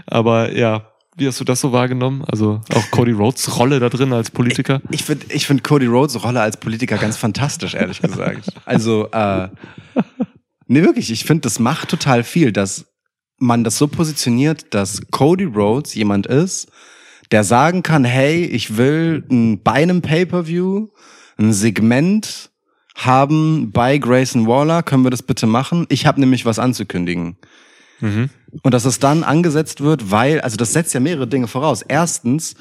Aber ja, wie hast du das so wahrgenommen? Also auch Cody Rhodes Rolle da drin als Politiker? Ich finde ich find Cody Rhodes Rolle als Politiker ganz fantastisch, ehrlich gesagt. Also, äh, nee, wirklich, ich finde, das macht total viel, dass man das so positioniert, dass Cody Rhodes jemand ist, der sagen kann, hey, ich will ein, bei einem Pay-Per-View ein Segment haben bei Grayson Waller, können wir das bitte machen? Ich habe nämlich was anzukündigen. Mhm. Und dass es dann angesetzt wird, weil, also das setzt ja mehrere Dinge voraus. Erstens,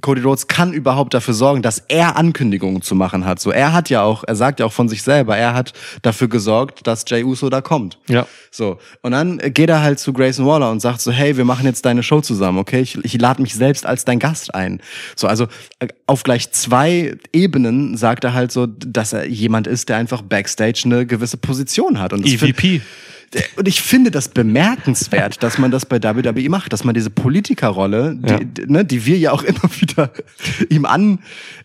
Cody Rhodes kann überhaupt dafür sorgen, dass er Ankündigungen zu machen hat. So, er hat ja auch, er sagt ja auch von sich selber, er hat dafür gesorgt, dass Jay Uso da kommt. Ja. So. Und dann geht er halt zu Grayson Waller und sagt so, hey, wir machen jetzt deine Show zusammen, okay? Ich, ich lade mich selbst als dein Gast ein. So, also äh, auf gleich zwei Ebenen sagt er halt so, dass er jemand ist, der einfach Backstage eine gewisse Position hat. Und das find- EVP. Und ich finde das bemerkenswert, dass man das bei WWE macht, dass man diese Politikerrolle, die, Ja. ne, die wir ja auch immer wieder ihm an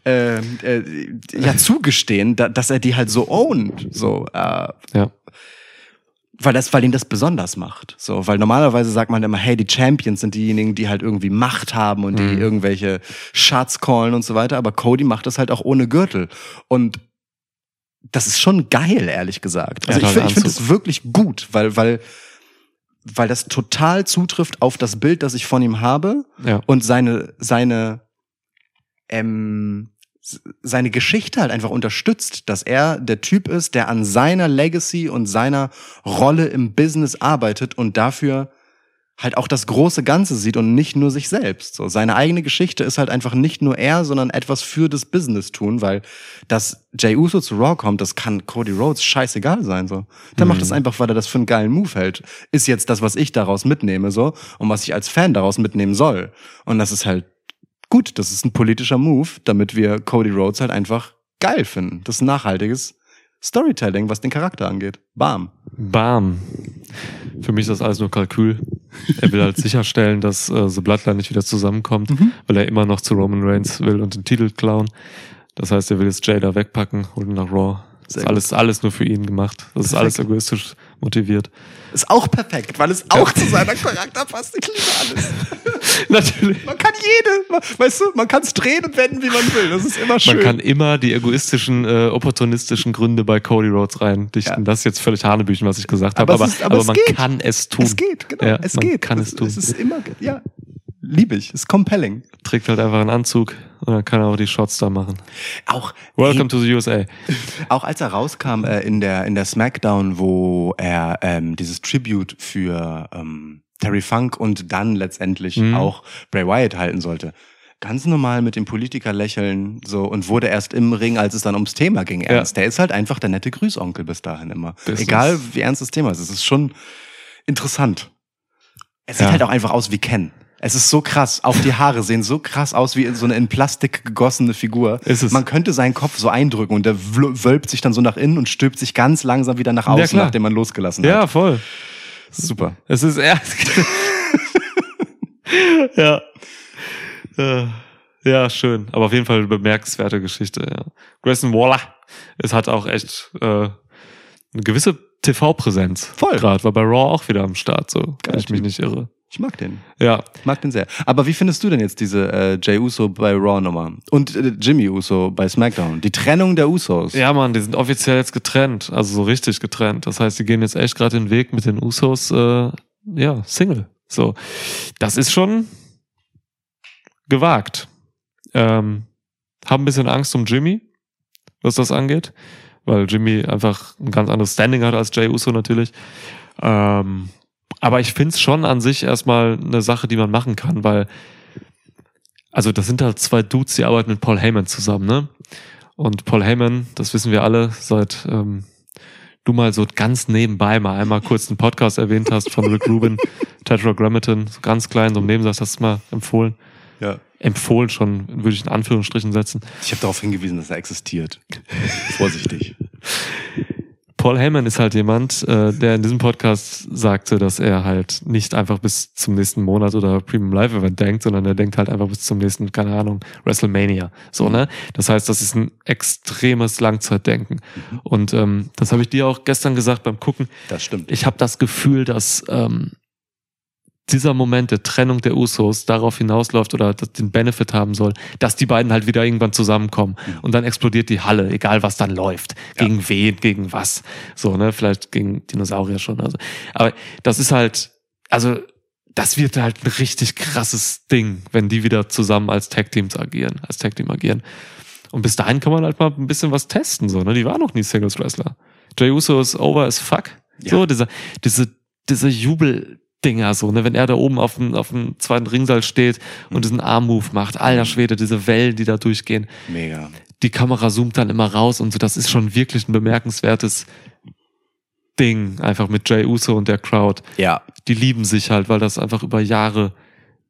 äh, äh, ja zugestehen, da, dass er die halt so ownt, so äh, Ja. weil das, weil ihn das besonders macht. So, weil normalerweise sagt man immer, hey, die Champions sind diejenigen, die halt irgendwie Macht haben und die irgendwelche Shots callen und so weiter. Aber Cody macht das halt auch ohne Gürtel. Und das ist schon geil, ehrlich gesagt. Also Ja, ich finde, es wirklich gut, weil, weil, weil das total zutrifft auf das Bild, das ich von ihm habe Ja. und seine, seine, ähm, seine Geschichte halt einfach unterstützt, dass er der Typ ist, der an seiner Legacy und seiner Rolle im Business arbeitet und dafür halt auch das große Ganze sieht und nicht nur sich selbst. So seine eigene Geschichte ist halt einfach nicht nur er, sondern etwas für das Business tun, weil dass Jay Uso zu Raw kommt, das kann Cody Rhodes scheißegal sein so. Der macht das einfach, weil er das für einen geilen Move hält. Ist jetzt das, was ich daraus mitnehme so und was ich als Fan daraus mitnehmen soll. Und das ist halt gut, das ist ein politischer Move, damit wir Cody Rhodes halt einfach geil finden. Das ist ein nachhaltiges Storytelling, was den Charakter angeht. Bam. Bam. Für mich ist das alles nur Kalkül. Er will halt sicherstellen, dass äh, The Bloodline nicht wieder zusammenkommt, Mhm. weil er immer noch zu Roman Reigns will und den Titel klauen. Das heißt, er will jetzt Jay da wegpacken, ihn nach Raw. Das Sehr ist alles, alles nur für ihn gemacht. Das ist Perfekt. alles egoistisch motiviert. Ist auch perfekt, weil es auch zu seiner Charakter passt. Ich liebe alles. Natürlich. Man kann jede, weißt du, man kann es drehen und wenden, wie man will. Das ist immer schön. Man kann immer die egoistischen, äh, opportunistischen Gründe bei Cody Rhodes reindichten. Ja. Das ist jetzt völlig Hanebüchen, was ich gesagt Aber habe. es Aber, ist- aber aber, man geht. kann es tun. es geht, genau. Ja, es man geht. kann es, es tun. Es ist immer, ja, liebe ich. Ist compelling. Trägt halt einfach einen Anzug Und dann kann er auch die Shots da machen. Auch, Welcome to the USA. auch als er rauskam äh, in der in der Smackdown, wo er ähm, dieses Tribute für ähm, Terry Funk und dann letztendlich Mhm. auch Bray Wyatt halten sollte. Ganz normal mit dem Politiker lächeln so und wurde erst im Ring, als es dann ums Thema ging, ernst. Der ist halt einfach der nette Grüßonkel bis dahin immer. Das Egal wie ernst das Thema ist. Es ist schon interessant. Es sieht Ja. halt auch einfach aus wie Ken. Es ist so krass. Auch die Haare sehen so krass aus wie so eine in Plastik gegossene Figur. Ist es. Man könnte seinen Kopf so eindrücken und der wölbt sich dann so nach innen und stülpt sich ganz langsam wieder nach Ja, außen, klar. nachdem man losgelassen Ja, hat. voll. Super. Es ist erst. ja. Äh, Ja, schön. Aber auf jeden Fall eine bemerkenswerte Geschichte, ja. Grayson Waller. Es hat auch echt äh, eine gewisse TV-Präsenz. Voll. Gerade, war bei Raw auch wieder am Start, so, wenn ich mich nicht irre. Ich mag den. Ja. Ich mag den sehr. Aber wie findest du denn jetzt diese äh, Jay Uso bei Raw Nummer? Und äh, Jimmy Uso bei SmackDown? Die Trennung der Usos. Ja, Mann, die sind offiziell jetzt getrennt. Also so richtig getrennt. Das heißt, die gehen jetzt echt gerade den Weg mit den Usos, äh, ja, Single. So. Das ist schon gewagt. Ähm, hab ein bisschen Angst um Jimmy, was das angeht. Weil Jimmy einfach ein ganz anderes Standing hat als Jay Uso natürlich. Ähm, aber ich find's schon an sich erstmal eine Sache, die man machen kann, weil, also das sind halt zwei Dudes, die arbeiten mit Paul Heyman zusammen, ne? Und Paul Heyman, das wissen wir alle, seit ähm, du mal so ganz nebenbei mal einmal kurz einen Podcast erwähnt hast von Rick Rubin, Tetragrammaton, so ganz klein, so im Nebensatz hast du mal empfohlen. Ja. Empfohlen schon, würde ich in Anführungsstrichen setzen. Ich habe darauf hingewiesen, dass er existiert. Vorsichtig. Paul Heyman ist halt jemand, äh, der in diesem Podcast sagte, dass er halt nicht einfach bis zum nächsten Monat oder Premium Live Event denkt, sondern er denkt halt einfach bis zum nächsten, keine Ahnung, WrestleMania. So, ne? Das heißt, das ist ein extremes Langzeitdenken. Und ähm, das habe ich dir auch gestern gesagt beim Gucken. Das stimmt. Ich habe das Gefühl, dass ähm, dieser Moment der Trennung der Usos darauf hinausläuft oder den Benefit haben soll, dass die beiden halt wieder irgendwann zusammenkommen. Und dann explodiert die Halle, egal was dann läuft, gegen wen, gegen was, so ne, vielleicht gegen Dinosaurier schon, also, aber das ist halt, also das wird halt ein richtig krasses Ding, wenn die wieder zusammen als Tag Teams agieren, als Tag Team agieren. Und bis dahin kann man halt mal ein bisschen was testen, so ne, die waren noch nie Singles Wrestler. Jey Uso ist over as fuck, Ja. so diese diese diese Jubel Dinger so, ne, wenn er da oben auf dem, auf dem zweiten Ringsaal steht und diesen Arm-Move macht, alter Schwede, diese Wellen, die da durchgehen, Mega. die Kamera zoomt dann immer raus und so, das ist schon wirklich ein bemerkenswertes Ding, einfach mit Jay Uso und der Crowd. Ja. Die lieben sich halt, weil das einfach über Jahre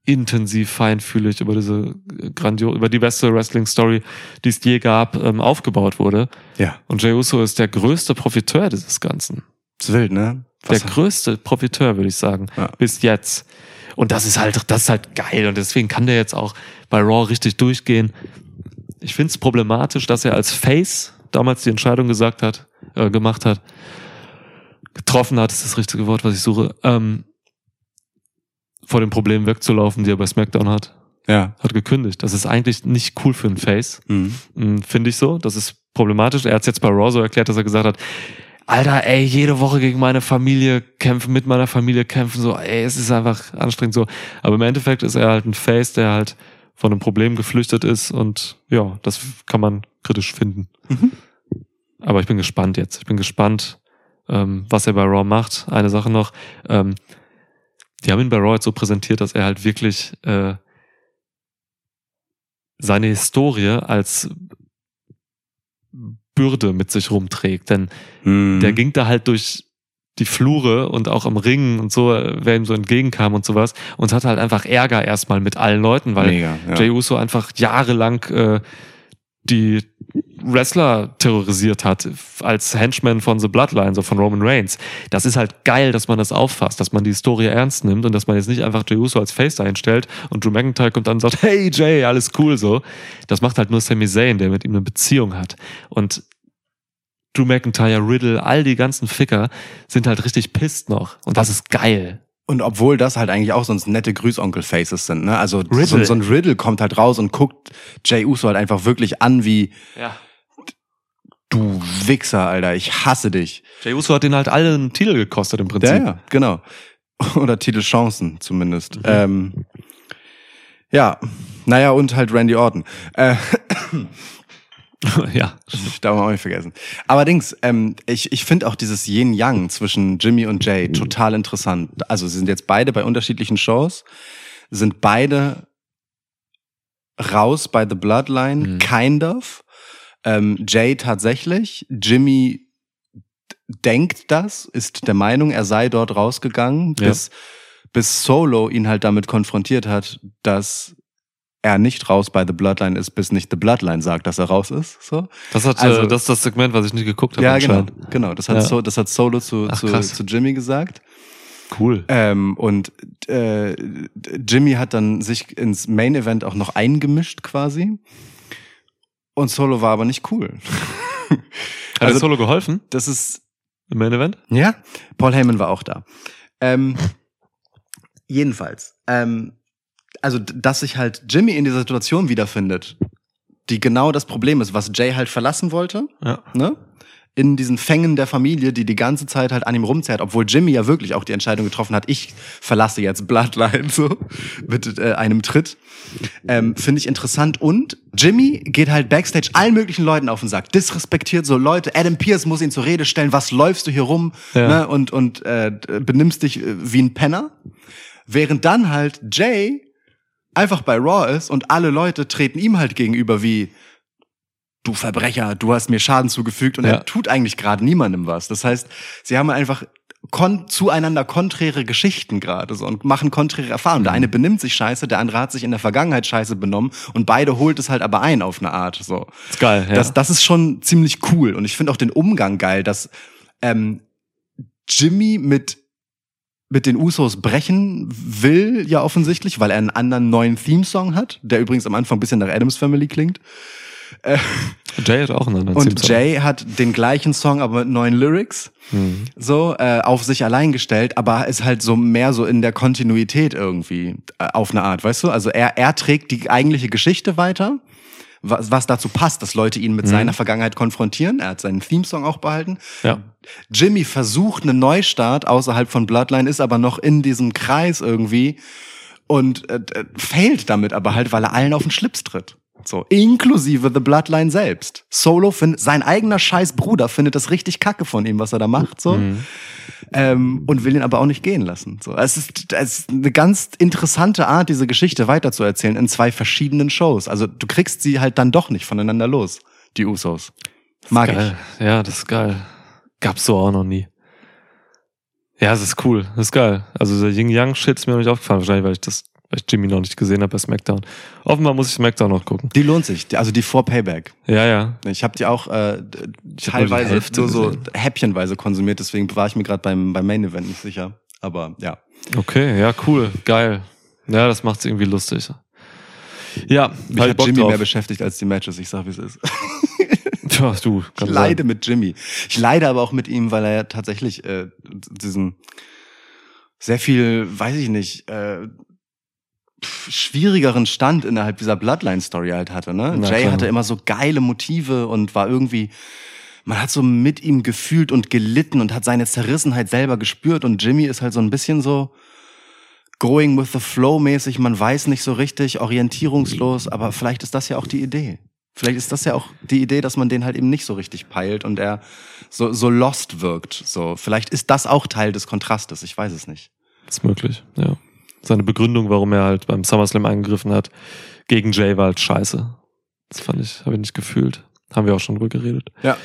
intensiv feinfühlig über diese grandio über die beste Wrestling-Story, die es je gab, ähm, aufgebaut wurde. Ja. Und Jay Uso ist der größte Profiteur dieses Ganzen. Ist wild, ne? Der größte Profiteur, würde ich sagen, Ja. bis jetzt. Und das ist halt, das ist halt geil. Und deswegen kann der jetzt auch bei Raw richtig durchgehen. Ich finde es problematisch, dass er als Face damals die Entscheidung gesagt hat, äh, gemacht hat, getroffen hat, ist das richtige Wort, was ich suche, ähm, vor den Problemen wegzulaufen, die er bei SmackDown hat. ja. Hat gekündigt. Das ist eigentlich nicht cool für einen Face. Mhm. Mm, Finde ich so. Das ist problematisch. Er hat jetzt bei Raw so erklärt, dass er gesagt hat, Alter, ey, jede Woche gegen meine Familie kämpfen, mit meiner Familie kämpfen, so, ey, es ist einfach anstrengend so. Aber im Endeffekt ist er halt ein Face, der halt von einem Problem geflüchtet ist und ja, das kann man kritisch finden. Mhm. Aber ich bin gespannt jetzt. Ich bin gespannt, ähm, was er bei Raw macht. Eine Sache noch, ähm, die haben ihn bei Raw jetzt so präsentiert, dass er halt wirklich äh, seine Historie als Bürde mit sich rumträgt. Denn Mhm. der ging da halt durch die Flure und auch am Ring und so, wer ihm so entgegenkam und sowas und hatte halt einfach Ärger erstmal mit allen Leuten, weil Mega. Ja. Jey Uso einfach jahrelang äh, die Wrestler terrorisiert hat als Henchman von The Bloodline, so von Roman Reigns. Das ist halt geil, dass man das auffasst, dass man die Historie ernst nimmt und dass man jetzt nicht einfach Jey Uso als Face einstellt und Drew McIntyre kommt dann und sagt, hey Jay, alles cool so. Das macht halt nur Sami Zayn, der mit ihm eine Beziehung hat. Und Drew McIntyre, Riddle, all die ganzen Ficker sind halt richtig pisst noch. Und das ist geil. Und obwohl das halt eigentlich auch sonst nette Grüßonkel-Faces sind, ne? Also so, Riddle. so ein Riddle kommt halt raus und guckt Jay Uso halt einfach wirklich an wie, Ja. du Wichser, Alter, ich hasse dich. Jey Uso hat den halt alle einen Titel gekostet im Prinzip. Ja, ja, genau. Oder Titelchancen zumindest. Ähm, ja, Naja, und halt Randy Orton. Äh, ja. Ich darf man auch nicht vergessen. Allerdings, ähm, ich, ich finde auch dieses Yin-Yang zwischen Jimmy und Jay total interessant. Also sie sind jetzt beide bei unterschiedlichen Shows, sind beide raus bei The Bloodline, Mhm. kind of. Ähm, Jay tatsächlich, Jimmy denkt das, ist der Meinung, er sei dort rausgegangen, Ja. bis, bis Solo ihn halt damit konfrontiert hat, dass er nicht raus bei The Bloodline ist, bis nicht The Bloodline sagt, dass er raus ist. So. Das, hat, Also- äh, das ist das Segment, was ich nicht geguckt habe. Ja, genau, genau. Das hat, Ja. so, das hat Solo zu, Ach, zu, zu Jimmy gesagt. Cool. Ähm, und äh, Jimmy hat dann sich ins Main Event auch noch eingemischt quasi. Und Solo war aber nicht cool. Hat also- Solo geholfen Das ist im Main Event? ja, Paul Heyman war auch da. Ähm, jedenfalls, ähm, also dass sich halt Jimmy in dieser Situation wiederfindet, die genau das Problem ist, was Jay halt verlassen wollte. Ja. ne? In diesen Fängen der Familie, die die ganze Zeit halt an ihm rumzerrt, obwohl Jimmy ja wirklich auch die Entscheidung getroffen hat, ich verlasse jetzt Bloodline so mit äh, einem Tritt. Ähm, Finde ich interessant. Und Jimmy geht halt backstage allen möglichen Leuten auf den Sack, disrespektiert so Leute. Adam Pierce muss ihn zur Rede stellen, was läufst du hier rum Ja. ne? und, und äh, benimmst dich äh, wie ein Penner. Während dann halt Jay einfach bei Raw ist und alle Leute treten ihm halt gegenüber wie du Verbrecher, du hast mir Schaden zugefügt und Ja. er tut eigentlich gerade niemandem was. Das heißt, sie haben einfach kon zueinander konträre Geschichten gerade so und machen konträre Erfahrungen. Der eine benimmt sich scheiße, der andere hat sich in der Vergangenheit scheiße benommen und beide holt es halt aber ein auf eine Art so. Ist geil, ja. Das, das ist schon ziemlich cool. Und ich finde auch den Umgang geil, dass ähm, Jimmy mit, mit den Usos brechen will, ja offensichtlich, weil er einen anderen neuen Theme-Song hat, der übrigens am Anfang ein bisschen nach Adams Family klingt. Jay hat auch einen anderen Und Theme-Song. Jay hat den gleichen Song, aber mit neuen Lyrics Mhm. so äh, auf sich allein gestellt, aber ist halt so mehr so in der Kontinuität irgendwie äh, auf eine Art, weißt du? Also er er trägt die eigentliche Geschichte weiter, was, was dazu passt, dass Leute ihn mit Mhm. seiner Vergangenheit konfrontieren. Er hat seinen Theme-Song auch behalten. Ja. Jimmy versucht einen Neustart außerhalb von Bloodline, ist aber noch in diesem Kreis irgendwie und äh, failt damit aber halt, weil er allen auf den Schlips tritt. So, inklusive The Bloodline selbst. Solo findet, sein eigener scheiß Bruder findet das richtig kacke von ihm, was er da macht, so. Mhm. Ähm, und will ihn aber auch nicht gehen lassen. So, es ist, es ist eine ganz interessante Art, diese Geschichte weiterzuerzählen in zwei verschiedenen Shows. Also du kriegst sie halt dann doch nicht voneinander los, die Usos. Mag geil. Ja, das ist geil. Gab's so auch noch nie. Ja, es ist cool. Das ist geil. Also der Yin-Yang-Shit ist mir noch nicht aufgefallen, wahrscheinlich, weil ich das, weil ich Jimmy noch nicht gesehen habe bei SmackDown. Offenbar muss ich SmackDown noch gucken. Die lohnt sich, also die vor Payback. Ja, ja. Ich habe die auch äh, teilweise nur so gesehen. häppchenweise konsumiert, deswegen war ich mir gerade beim, beim Main Event nicht sicher. Aber ja. Okay, ja, cool. Geil. Ja, das macht's irgendwie lustig. Ja, Mich ich hat Bock Jimmy drauf. mehr beschäftigt als die Matches, ich sag wie es ist. Tja, du. Ich leide sein. mit Jimmy. Ich leide aber auch mit ihm, weil er ja tatsächlich äh, diesen sehr viel, weiß ich nicht, äh, schwierigeren Stand innerhalb dieser Bloodline-Story halt hatte. Ne? Na Jay klar. hatte immer so geile Motive und war irgendwie, man hat so mit ihm gefühlt und gelitten und hat seine Zerrissenheit selber gespürt und Jimmy ist halt so ein bisschen so going with the flow mäßig, man weiß nicht so richtig, orientierungslos, aber vielleicht ist das ja auch die Idee. Vielleicht ist das ja auch die Idee, dass man den halt eben nicht so richtig peilt und er so, so lost wirkt. So, vielleicht ist das auch Teil des Kontrastes. Ich weiß es nicht. ist möglich, ja. Seine Begründung, warum er halt beim SummerSlam eingegriffen hat, gegen Jay war halt scheiße. Das fand ich, habe ich nicht gefühlt. Haben wir auch schon drüber geredet. Ja.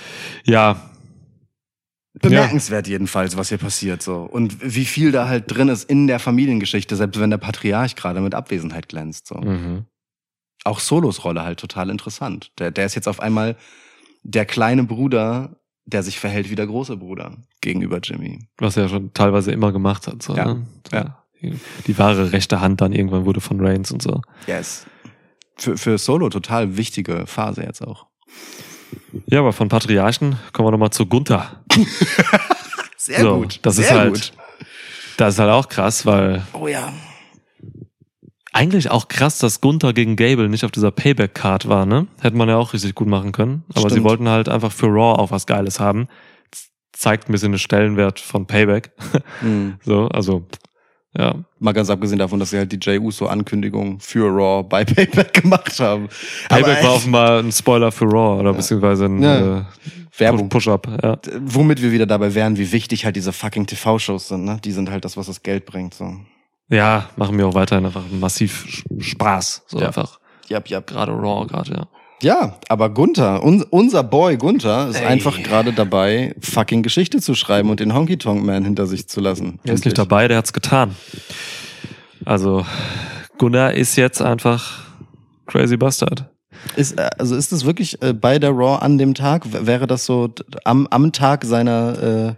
Ja, Bemerkenswert jedenfalls, was hier passiert so und wie viel da halt drin ist in der Familiengeschichte, selbst wenn der Patriarch gerade mit Abwesenheit glänzt. So. mhm. Auch Solos Rolle halt total interessant. Der, der ist jetzt auf einmal der kleine Bruder, der sich verhält wie der große Bruder gegenüber Jimmy. was er ja schon teilweise immer gemacht hat. So, Ja, ne? ja. Die wahre rechte Hand dann irgendwann wurde von Reigns und so. Yes. Für, für Solo total wichtige Phase jetzt auch. Ja, aber von Patriarchen kommen wir nochmal zu Gunther. Sehr So, gut. das Sehr ist halt- gut. Das ist halt auch krass, weil Oh ja. Eigentlich auch krass, dass Gunther gegen Gable nicht auf dieser Payback-Card war, ne? Hätte man ja auch richtig gut machen können. Aber sie Stimmt. wollten halt einfach für Raw auch was Geiles haben. Zeigt ein bisschen den Stellenwert von Payback. Hm. So, also Ja. Mal ganz abgesehen davon, dass sie halt die Jey Uso-Ankündigung für Raw bei Payback gemacht haben. Payback Aber war offenbar ein Spoiler für Raw oder beziehungsweise ein Ja. äh, Werbung. Push-Up. Ja. Womit wir wieder dabei wären, wie wichtig halt diese fucking TV-Shows sind, ne? Die sind halt das, was das Geld bringt, so. Ja, machen mir auch weiterhin einfach massiv Spaß. So Ja. einfach. Jap, jap. Gerade Raw, gerade, ja. Ja, aber Gunther, un unser Boy Gunther, ist Ey. einfach gerade dabei, fucking Geschichte zu schreiben und den Honky Tonk Man hinter sich zu lassen. Er ist nicht dabei, der hat's getan. Also, Gunnar ist jetzt einfach Crazy Bastard. Ist, äh, also ist es wirklich äh, bei der Raw an dem Tag? Wäre das so am, am Tag seiner äh,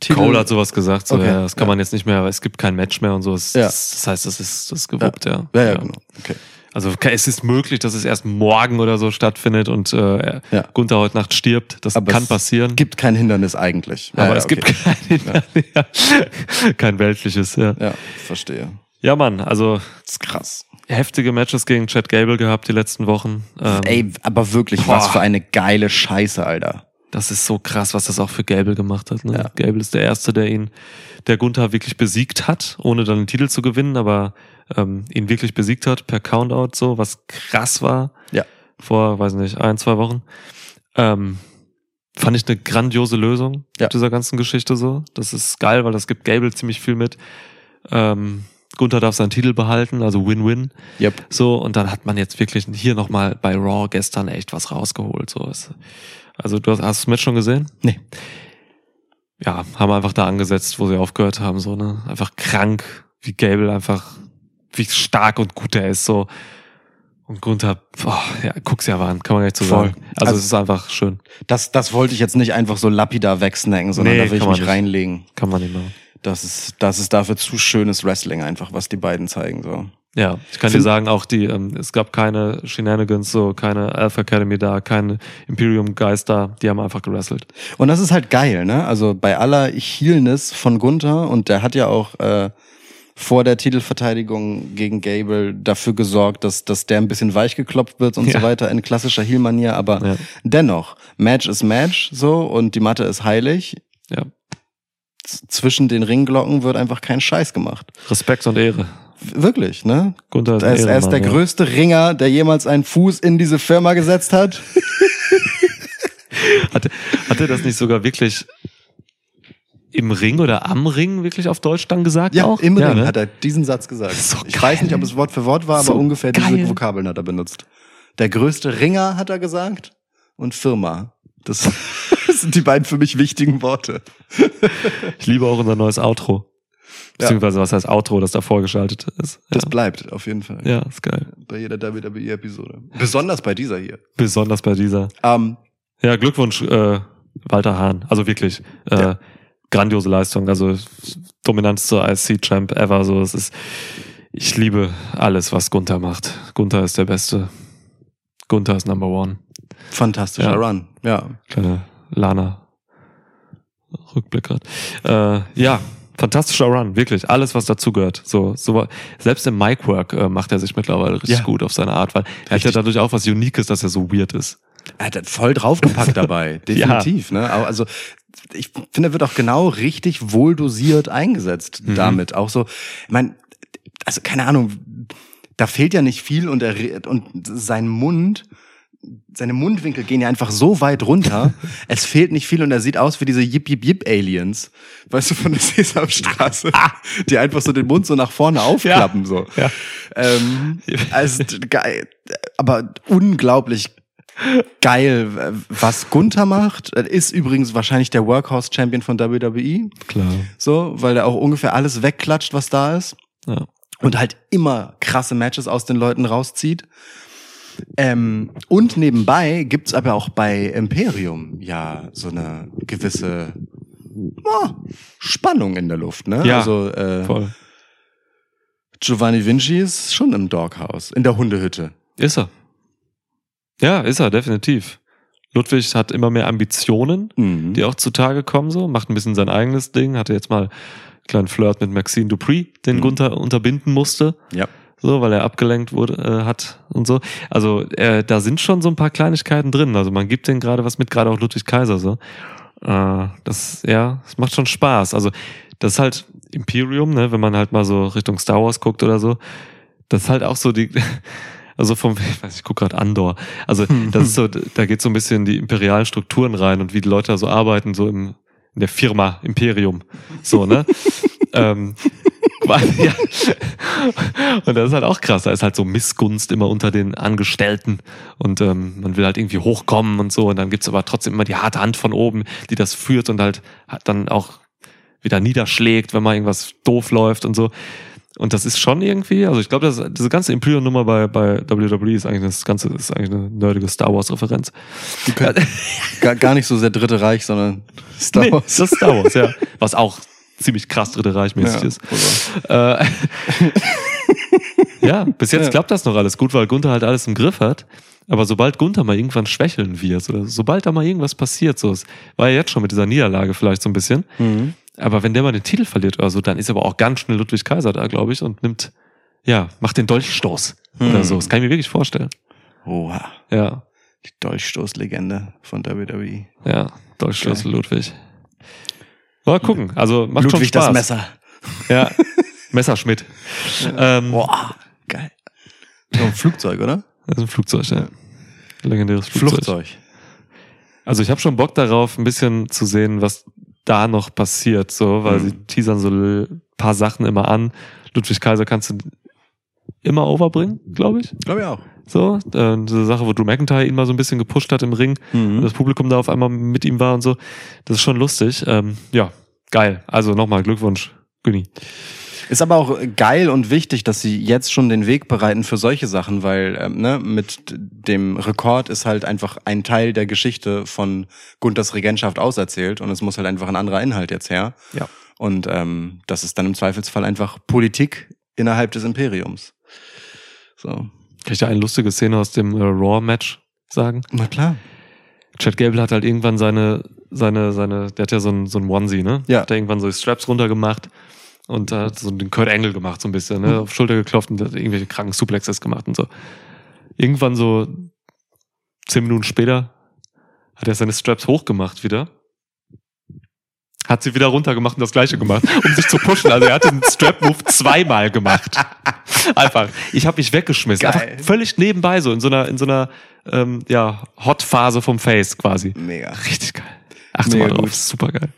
Titel? Cole hat sowas gesagt, so, Okay, ja, das kann ja. man jetzt nicht mehr, aber es gibt kein Match mehr und so. Es, Ja. das, das heißt, das ist, das ist gewuppt, ja. Ja, ja, genau. Okay. Also es ist möglich, dass es erst morgen oder so stattfindet und äh, Ja. Gunther heute Nacht stirbt. Das Aber kann es passieren. Gibt kein Hindernis eigentlich. Ja, aber ja, es gibt okay. kein, ja. kein weltliches. Ja. Ja, verstehe. ja, Mann, also Das ist krass. heftige Matches gegen Chad Gable gehabt die letzten Wochen. Ähm, Ey, aber wirklich, Boah. was für eine geile Scheiße, Alter. Das ist so krass, was das auch für Gable gemacht hat. Ne? Ja. Gable ist der Erste, der ihn, der Gunther wirklich besiegt hat, ohne dann den Titel zu gewinnen, aber ähm, ihn wirklich besiegt hat per Countout, so, was krass war. Ja. Vor, weiß nicht, ein, zwei Wochen. Ähm, fand ich eine grandiose Lösung Ja. dieser ganzen Geschichte so. Das ist geil, weil das gibt Gable ziemlich viel mit. Ähm, Gunther darf seinen Titel behalten, also Win-Win. Yep. So, und dann hat man jetzt wirklich hier nochmal bei Raw gestern echt was rausgeholt. So. Es- Also du hast, hast du das Match schon gesehen? Nee. Ja, haben einfach da angesetzt, wo sie aufgehört haben. So, ne? Einfach krank, wie Gable einfach, wie stark und gut er ist. So. Und Gunther, boah, ja, guck's ja an, kann man gar nicht so Voll. sagen. Also, Also- es ist einfach schön. Das, das wollte ich jetzt nicht einfach so lapidar wegsnacken, sondern Nee, da will ich mich nicht. reinlegen. Kann man nicht machen. Das ist, das ist dafür zu schönes Wrestling einfach, was die beiden zeigen, so. Ja, ich kann dir Find- sagen, auch die, ähm, es gab keine Shenanigans, so keine Alpha Academy da, keine Imperium Geist da, die haben einfach gewrestelt. Und das ist halt geil, ne? Also bei aller Healness von Gunther und der hat ja auch äh, vor der Titelverteidigung gegen Gable dafür gesorgt, dass, dass der ein bisschen weich geklopft wird und Ja. so weiter in klassischer Heel-Manier, aber Ja. dennoch, Match ist Match so und die Matte ist heilig. Ja. Z zwischen den Ringglocken wird einfach kein Scheiß gemacht. Respekt und Ehre. Wirklich, ne? Gunther ist, Er ist, er ist der ja. größte Ringer, der jemals einen Fuß in diese Firma gesetzt hat. Hat, hat er das nicht sogar wirklich im Ring oder am Ring wirklich auf Deutsch dann gesagt Ja, auch? im Ring ne? hat er diesen Satz gesagt. So ich geil. weiß nicht, ob es Wort für Wort war, So aber ungefähr geil. diese Vokabeln hat er benutzt. Der größte Ringer hat er gesagt und Firma. Das sind die beiden für mich wichtigen Worte. Ich liebe auch unser neues Outro. Beziehungsweise, was heißt Outro, das davor geschaltet ist. Das bleibt auf jeden Fall. ja ist geil. Bei jeder WWE-Episode. Besonders bei dieser hier. Besonders bei dieser. Ähm, Ja, Glückwunsch, äh, Walter Hahn. Also wirklich, äh, grandiose Leistung. Also dominantste IC-Champ ever. So, es ist, ich liebe alles, was Gunther macht. Gunther ist der Beste. Gunther ist Number One. fantastischer Ja. Run. Ja. Kleine Lana. Rückblick gerade. Äh, ja, fantastischer Run, wirklich. Alles, was dazugehört. So, so, selbst im Micwork äh, macht er sich mittlerweile richtig Ja. gut auf seine Art, weil er hat ja dadurch auch was Uniques, dass er so weird ist. Er hat voll draufgepackt dabei. Definitiv. Ne? Aber Also ich finde, er wird auch genau richtig wohl dosiert eingesetzt Mhm. damit. Auch so, ich meine, also keine Ahnung, da fehlt ja nicht viel und er und sein Mund, seine Mundwinkel gehen ja einfach so weit runter. es fehlt nicht viel und er sieht aus wie diese Yip Yip Yip Aliens, weißt du, von der Sesamstraße, die einfach so den Mund so nach vorne aufklappen so. Ja. Ähm, also geil, aber unglaublich geil, was Gunther macht. Er Ist übrigens wahrscheinlich der Workhorse-Champion von WWE, Klar. so, weil er auch ungefähr alles wegklatscht, was da ist Ja. und halt immer krasse Matches aus den Leuten rauszieht. Ähm, und nebenbei gibt's aber auch bei Imperium ja so eine gewisse oh, Spannung in der Luft, ne? Ja, also äh, Voll. Giovanni Vinci ist schon im Doghouse, in der Hundehütte. Ist er. Ja, ist er, definitiv. Ludwig hat immer mehr Ambitionen, Mhm. die auch zutage kommen, so, macht ein bisschen sein eigenes Ding, hatte jetzt mal einen kleinen Flirt mit Maxine Dupree, den Mhm. Gunther unterbinden musste, Ja. So, weil er abgelenkt wurde, äh, hat und so. Also, äh, da sind schon so ein paar Kleinigkeiten drin. Also, man gibt denen gerade was mit, gerade auch Ludwig Kaiser, so. Äh, das, ja, es macht schon Spaß. Also, das ist halt Imperium, ne, wenn man halt mal so Richtung Star Wars guckt oder so. Das ist halt auch so die, also vom, ich weiß, ich guck gerade Andor. Also das ist so, da geht so ein bisschen die imperialen Strukturen rein und wie die Leute da so arbeiten, so im, in der Firma Imperium. So, ne? ähm, ja. Und das ist halt auch krass. Da ist halt so Missgunst immer unter den Angestellten. Und ähm, man will halt irgendwie hochkommen und so. Und dann gibt's aber trotzdem immer die harte Hand von oben, die das führt und halt dann auch wieder niederschlägt, wenn mal irgendwas doof läuft und so. Und das ist schon irgendwie, also ich glaube, diese ganze Imperium-Nummer bei, bei WWE ist eigentlich das Ganze, ist eigentlich eine nerdige Star Wars-Referenz. Gar, gar nicht so sehr Dritte Reich, sondern Star Nee, Wars. das ist Star Wars, ja. Was auch ziemlich krass Dritte Reich-mäßig Ja, ist. Äh, ja, bis jetzt Ja. klappt das noch alles gut, weil Gunther halt alles im Griff hat. Aber sobald Gunther mal irgendwann schwächeln wird, oder sobald da mal irgendwas passiert, so, es war ja jetzt schon mit dieser Niederlage vielleicht so ein bisschen. Mhm. Aber wenn der mal den Titel verliert oder so, dann ist aber auch ganz schnell Ludwig Kaiser da, glaube ich, und nimmt, ja, macht den Dolchstoß oder Hm. so. Das kann ich mir wirklich vorstellen. Oha. Ja, Die Dolchstoßlegende von WWE. ja, Dolchstoß Ludwig. Mal gucken. Also macht Ludwig schon Spaß. das Messer. Ja, Messerschmidt. Ähm, Boah, geil. So ein Flugzeug, oder? Das ist ein Flugzeug, ja. Legendäres Flugzeug. Flugzeug. Also ich habe schon Bock darauf, ein bisschen zu sehen, was da noch passiert, so, weil Mhm. sie teasern so ein paar Sachen immer an. Ludwig Kaiser kannst du immer overbringen, glaube ich. Glaube ich auch. So, äh, diese Sache, wo Drew McIntyre ihn mal so ein bisschen gepusht hat im Ring und Mhm. das Publikum da auf einmal mit ihm war und so. Das ist schon lustig. Ähm, ja, geil. Also nochmal Glückwunsch, Günni. Ist aber auch geil und wichtig, dass sie jetzt schon den Weg bereiten für solche Sachen, weil ähm, ne, mit dem Rekord ist halt einfach ein Teil der Geschichte von Gunthers Regentschaft auserzählt und es muss halt einfach ein anderer Inhalt jetzt her. Ja. Und ähm, das ist dann im Zweifelsfall einfach Politik innerhalb des Imperiums. So. Kann ich dir eine lustige Szene aus dem äh, Raw-Match sagen? Na klar. Chad Gable hat halt irgendwann seine, seine, seine, der hat ja so ein, so ein Onesie, ne? Ja. Hat er irgendwann so die Straps runtergemacht und hat so den Kurt Angle gemacht, so ein bisschen, ne? Auf Schulter geklopft und hat irgendwelche kranken Suplexes gemacht und so. Irgendwann so zehn Minuten später hat er seine Straps hochgemacht wieder. Hat sie wieder runtergemacht und das gleiche gemacht, um sich zu pushen. Also er hat den Strap-Move zweimal gemacht. Einfach. Ich habe mich weggeschmissen. Geil. Einfach völlig nebenbei, so in so einer, in so einer ähm, ja, Hot-Phase vom Face quasi. Mega. Richtig geil. Achte Mega mal drauf, gut. super geil.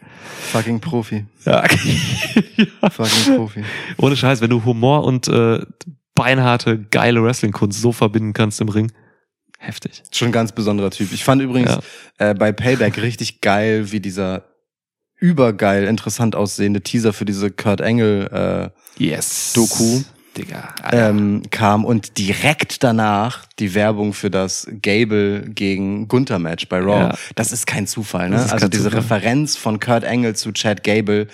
Fucking Profi. Ja. ja. Fucking Profi. Ohne Scheiß, wenn du Humor und äh, beinharte, geile Wrestling-Kunst so verbinden kannst im Ring, heftig. Schon ein ganz besonderer Typ. Ich fand übrigens Ja. äh, bei Payback richtig geil, wie dieser übergeil interessant aussehende Teaser für diese Kurt Angle Yes. Doku. Digga. äh, ähm, kam und direkt danach die Werbung für das Gable gegen Gunther Match bei Raw. Ja. Das ist kein Zufall, ne? Also diese Zufall. Referenz von Kurt Angle zu Chad Gable,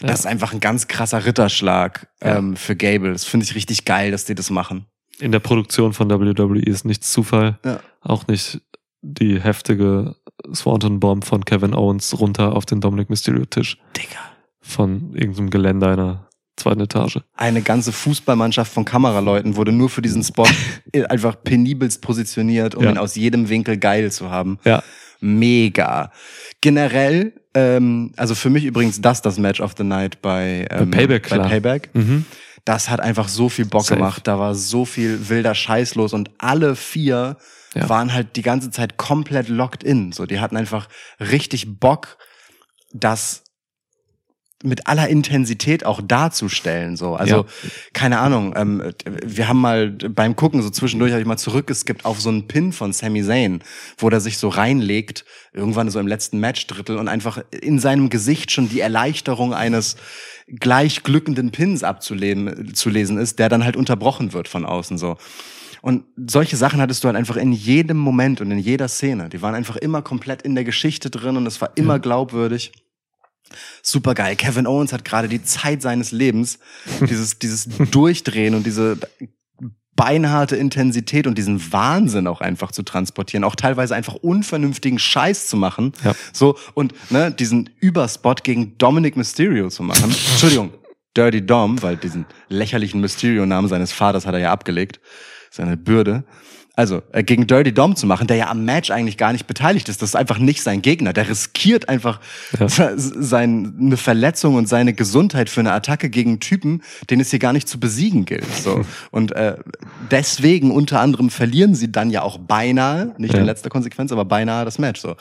Ja. das ist einfach ein ganz krasser Ritterschlag Ja. ähm, für Gable. Das finde ich richtig geil, dass die das machen. In der Produktion von WWE ist nichts Zufall. Ja. Auch nicht die heftige Swanton Bomb von Kevin Owens runter auf den Dominic Mysterio Tisch Digga. von irgendeinem Geländer einer zweiten Etage. eine ganze Fußballmannschaft von Kameraleuten wurde nur für diesen Spot einfach penibelst positioniert, um Ja. ihn aus jedem Winkel geil zu haben. Ja. Mega. Generell, ähm, also für mich übrigens das das Match of the Night bei, ähm, Payback, bei klar. Payback. Mhm. Das hat einfach so viel Bock Safe. gemacht. Da war so viel wilder Scheiß los und alle vier Ja. waren halt die ganze Zeit komplett locked in. So, die hatten einfach richtig Bock, das mit aller Intensität auch darzustellen. So, also Ja. keine Ahnung. Ähm, wir haben mal beim Gucken so zwischendurch habe ich mal zurückgeskippt auf so einen Pin von Sami Zayn, wo der sich so reinlegt, irgendwann so im letzten Matchdrittel und einfach in seinem Gesicht schon die Erleichterung eines gleich glückenden Pins abzulesen zu lesen ist, der dann halt unterbrochen wird von außen so. Und solche Sachen hattest du halt einfach in jedem Moment und in jeder Szene. Die waren einfach immer komplett in der Geschichte drin und es war immer glaubwürdig. Super geil. Kevin Owens hat gerade die Zeit seines Lebens, dieses, dieses Durchdrehen und diese beinharte Intensität und diesen Wahnsinn auch einfach zu transportieren, auch teilweise einfach unvernünftigen Scheiß zu machen. Ja. So, und ne, diesen Überspot gegen Dominic Mysterio zu machen. Entschuldigung, Dirty Dom, weil diesen lächerlichen Mysterio-Namen seines Vaters hat er ja abgelegt. Seine Bürde. also äh, gegen Dirty Dom zu machen, der ja am Match eigentlich gar nicht beteiligt ist. Das ist einfach nicht sein Gegner. Der riskiert einfach Ja. se- seine Verletzung und seine Gesundheit für eine Attacke gegen einen Typen, den es hier gar nicht zu besiegen gilt. So. Und äh, deswegen unter anderem verlieren sie dann ja auch beinahe, nicht Ja. in letzter Konsequenz, aber beinahe das Match. So.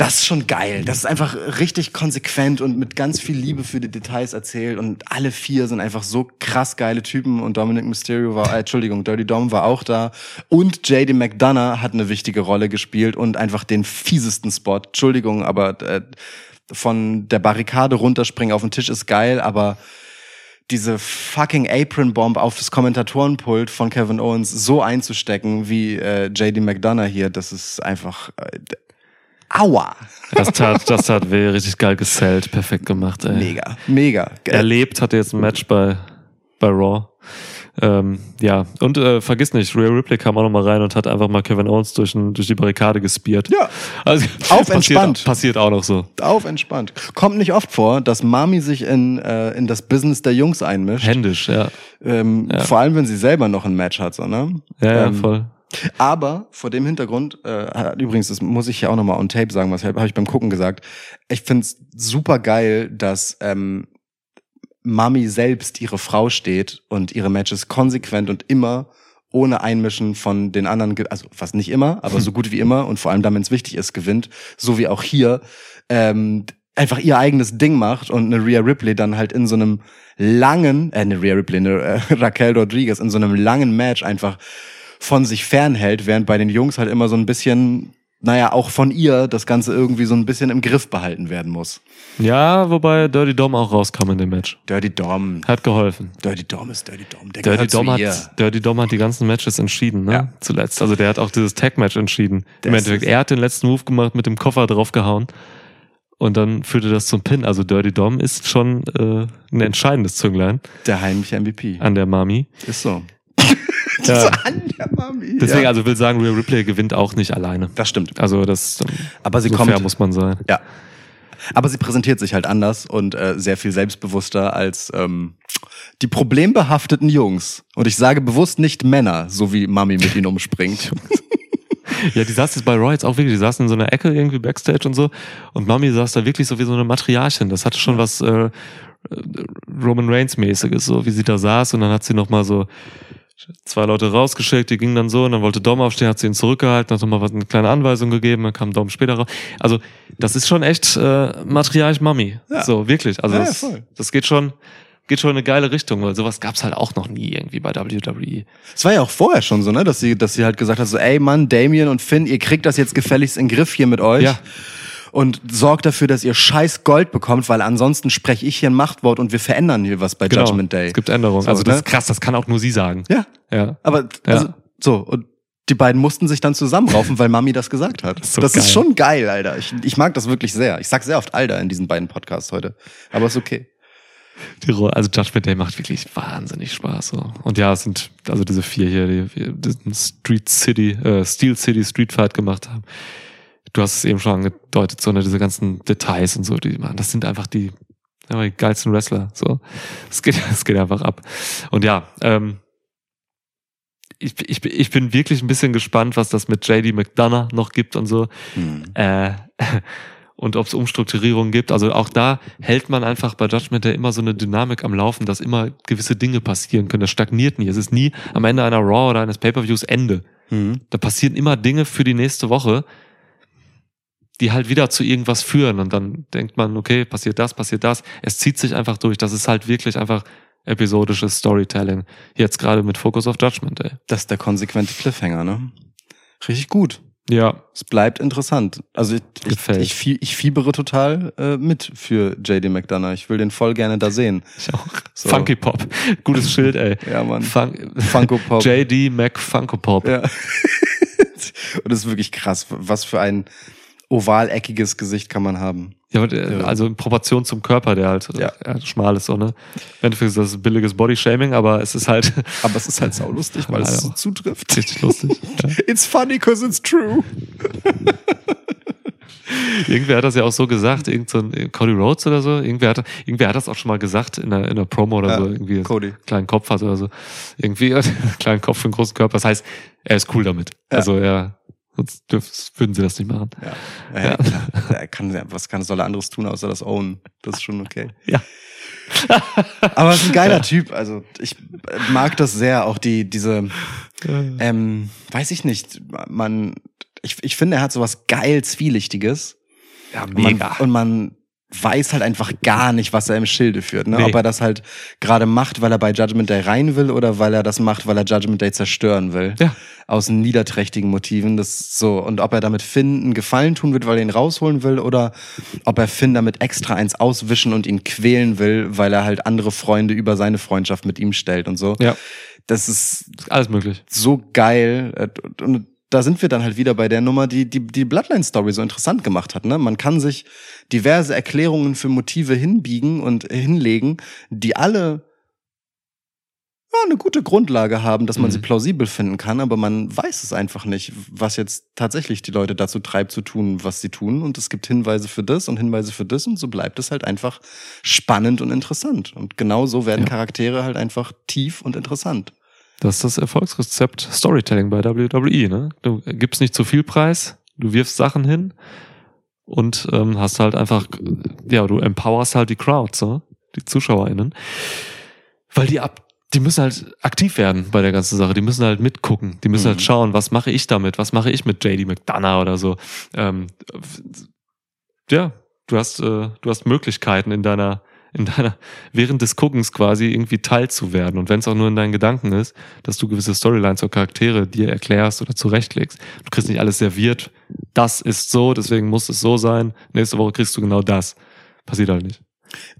Das ist schon geil. Das ist einfach richtig konsequent und mit ganz viel Liebe für die Details erzählt. Und alle vier sind einfach so krass geile Typen. Und Dominic Mysterio war, äh, Entschuldigung, Dirty Dom war auch da. Und JD McDonough hat eine wichtige Rolle gespielt und einfach den fiesesten Spot. Entschuldigung, aber äh, von der Barrikade runterspringen auf den Tisch ist geil, aber diese fucking Apron Bomb auf das Kommentatorenpult von Kevin Owens so einzustecken wie äh, JD McDonough hier, das ist einfach äh, aua. Das tat, das tat weh, richtig geil gesellt, perfekt gemacht, ey. Mega, mega. Erlebt hatte jetzt ein Match bei, bei Raw. Ähm, ja, und äh, vergiss nicht, Rhea Ripley kam auch noch mal rein und hat einfach mal Kevin Owens durch, ein, durch die Barrikade gespiert. Ja. also, Auf passiert, entspannt. Passiert auch noch so. Auf entspannt. Kommt nicht oft vor, dass Mami sich in, äh, in das Business der Jungs einmischt. Händisch, ja. Ähm, Ja. Vor allem, wenn sie selber noch ein Match hat, so, ne? Ja, ja, Ähm, voll. Aber vor dem Hintergrund, äh, hat- übrigens, das muss ich ja auch nochmal on tape sagen, was habe ich beim Gucken gesagt. Ich find's super geil, dass ähm, Mami selbst ihre Frau steht und ihre Matches konsequent und immer ohne Einmischen von den anderen, also fast nicht immer, aber so gut wie immer und vor allem dann, wenn es wichtig ist, gewinnt, so wie auch hier, ähm, einfach ihr eigenes Ding macht und eine Rhea Ripley dann halt in so einem langen, äh, eine Rhea Ripley, eine äh, Raquel Rodriguez in so einem langen Match einfach von sich fernhält, während bei den Jungs halt immer so ein bisschen, naja, auch von ihr das Ganze irgendwie so ein bisschen im Griff behalten werden muss. Ja, wobei Dirty Dom auch rauskam in dem Match. Dirty Dom. Hat geholfen. Dirty Dom ist Dirty Dom. Der Dirty Dom, ihr. hat, Dirty Dom hat die ganzen Matches entschieden, ne? Ja. Zuletzt. Also der hat auch dieses Tag-Match entschieden. Im Endeffekt, er hat den letzten Move gemacht, mit dem Koffer draufgehauen. Und dann führte das zum Pin. Also Dirty Dom ist schon äh, ein entscheidendes Zünglein Der heimliche MVP. an der Mami. Ist so. Ja. An der Mami. Deswegen, ja. also will sagen, Rhea Ripley gewinnt auch nicht alleine. Das stimmt. Also das Aber sie so kommt. fair muss man sein. Ja. Aber sie präsentiert sich halt anders und äh, sehr viel selbstbewusster als ähm, die problembehafteten Jungs. Und ich sage bewusst nicht Männer, so wie Mami mit ihnen umspringt. Ja, die saß jetzt bei Roy jetzt auch wirklich, die saßen in so einer Ecke irgendwie Backstage und so. Und Mami saß da wirklich so wie so eine Matriarchin. Das hatte schon was äh, äh, Roman Reigns mäßiges, so wie sie da saß. Und dann hat sie noch mal so zwei Leute rausgeschickt, die gingen dann so und dann wollte Dom aufstehen, hat sie ihn zurückgehalten, hat nochmal eine kleine Anweisung gegeben, dann kam Dom später raus. Also das ist schon echt äh, Matriarch Mami. Ja. So, wirklich. Also Ja, das, das geht schon, geht schon in eine geile Richtung, weil sowas gab's halt auch noch nie irgendwie bei. WWE. Es war ja auch vorher schon so, ne, dass sie, dass sie halt gesagt hat, so, ey Mann, Damien und Finn, ihr kriegt das jetzt gefälligst in den Griff hier mit euch. Ja. Und sorgt dafür, dass ihr scheiß Gold bekommt, weil ansonsten spreche ich hier ein Machtwort und wir verändern hier was bei Judgment Day. Genau. Es gibt Änderungen. So, also das ne? ist krass, das kann auch nur sie sagen. Ja. Ja. Aber Ja. also, so, und die beiden mussten sich dann zusammenraufen, weil Mami das gesagt hat. ist so das ist geil. schon geil, Alter. Ich, ich mag das wirklich sehr. Ich sag sehr oft Alter in diesen beiden Podcasts heute. Aber ist okay. Die Ro- Also Judgment Day macht wirklich wahnsinnig Spaß. So. Und ja, es sind also diese vier hier, die, die Street City, äh, Steel City Street Fight gemacht haben. Du hast es eben schon angedeutet, so ne, diese ganzen Details und so, die machen. Das sind einfach die, ja, die geilsten Wrestler. So, es geht, es geht einfach ab. Und ja, ähm, ich, ich, ich bin wirklich ein bisschen gespannt, was das mit JD McDonough noch gibt und so. Hm. Äh, und ob es Umstrukturierungen gibt. Also auch da hält man einfach bei Judgment Day immer so eine Dynamik am Laufen, dass immer gewisse Dinge passieren können. Das stagniert nie. Es ist nie am Ende einer Raw oder eines Pay-Per-Views Ende. Hm. Da passieren immer Dinge für die nächste Woche, die halt wieder zu irgendwas führen. Und dann denkt man, okay, passiert das, passiert das. Es zieht sich einfach durch. Das ist halt wirklich einfach episodisches Storytelling. Jetzt gerade mit Focus auf Judgment Day. Das ist der konsequente Cliffhanger, ne? Richtig gut. Ja, Es bleibt interessant. Also ich, ich, Gefällt. ich, fie- ich fiebere total äh, mit für JD McDonough. Ich will den voll gerne da sehen. ich auch. So. Funky Pop. Gutes Schild, ey. Ja, Mann. Fun Funko Pop. JD Mac Funko Pop. Ja. Und das ist wirklich krass. Was für ein ovaleckiges Gesicht kann man haben. Ja, der, Ja. also in Proportion zum Körper, der halt Ja. ja. schmal ist, so, ne? Im Endeffekt ist das billiges Bodyshaming, aber es ist halt Aber es ist halt saulustig, weil es so zutrifft. richtig lustig. Ja. It's funny cause it's true. Irgendwer hat das ja auch so gesagt, irgend so ein Cody Rhodes oder so. Irgendwer hat, irgendwer hat das auch schon mal gesagt in der, in der Promo oder Ja, so. Irgendwie Cody. er einen kleinen Kopf hat oder so. Irgendwie einen kleinen Kopf für einen großen Körper. Das heißt, er ist cool damit. Ja. Also ja, sonst dürf, würden sie das nicht machen. Ja. Ja, klar. Er kann, was kann, soll er anderes tun, außer das Own? Das ist schon okay. Ja. Aber er ist ein geiler Typ. Also ich mag das sehr, auch die, diese, ähm, weiß ich nicht, man, ich, ich finde, er hat sowas geil Zwielichtiges. Ja, Und man, und man weiß halt einfach gar nicht, was er im Schilde führt. Ne? Nee. Ob er das halt gerade macht, weil er bei Judgment Day rein will oder weil er das macht, weil er Judgment Day zerstören will. Ja. Aus niederträchtigen Motiven. Das so. Und ob er damit Finn einen Gefallen tun wird, weil er ihn rausholen will oder ob er Finn damit extra eins auswischen und ihn quälen will, weil er halt andere Freunde über seine Freundschaft mit ihm stellt und so. Ja, Das ist alles möglich. so geil. Und da sind wir dann halt wieder bei der Nummer, die die, die Bloodline-Story so interessant gemacht hat. Ne? Man kann sich diverse Erklärungen für Motive hinbiegen und hinlegen, die alle ja, eine gute Grundlage haben, dass man Mhm. sie plausibel finden kann, aber man weiß es einfach nicht, was jetzt tatsächlich die Leute dazu treibt, zu tun, was sie tun. Und es gibt Hinweise für das und Hinweise für das und so bleibt es halt einfach spannend und interessant. Und genau so werden Ja. Charaktere halt einfach tief und interessant. Das ist das Erfolgsrezept Storytelling bei WWE. Ne? Du gibst nicht zu viel Preis, du wirfst Sachen hin und ähm, hast halt einfach, ja, du empowerst halt die Crowd, so, die ZuschauerInnen. Weil die ab, die müssen halt aktiv werden bei der ganzen Sache. Die müssen halt mitgucken. Die müssen Mhm. halt schauen, was mache ich damit? Was mache ich mit JD McDonough oder so? Ähm, ja, du hast, äh, du hast Möglichkeiten in deiner, in deiner, während des Guckens quasi irgendwie teilzuwerden. Und wenn es auch nur in deinen Gedanken ist, dass du gewisse Storylines oder Charaktere dir erklärst oder zurechtlegst. Du kriegst nicht alles serviert. Das ist so, deswegen muss es so sein. Nächste Woche kriegst du genau das. Passiert halt nicht.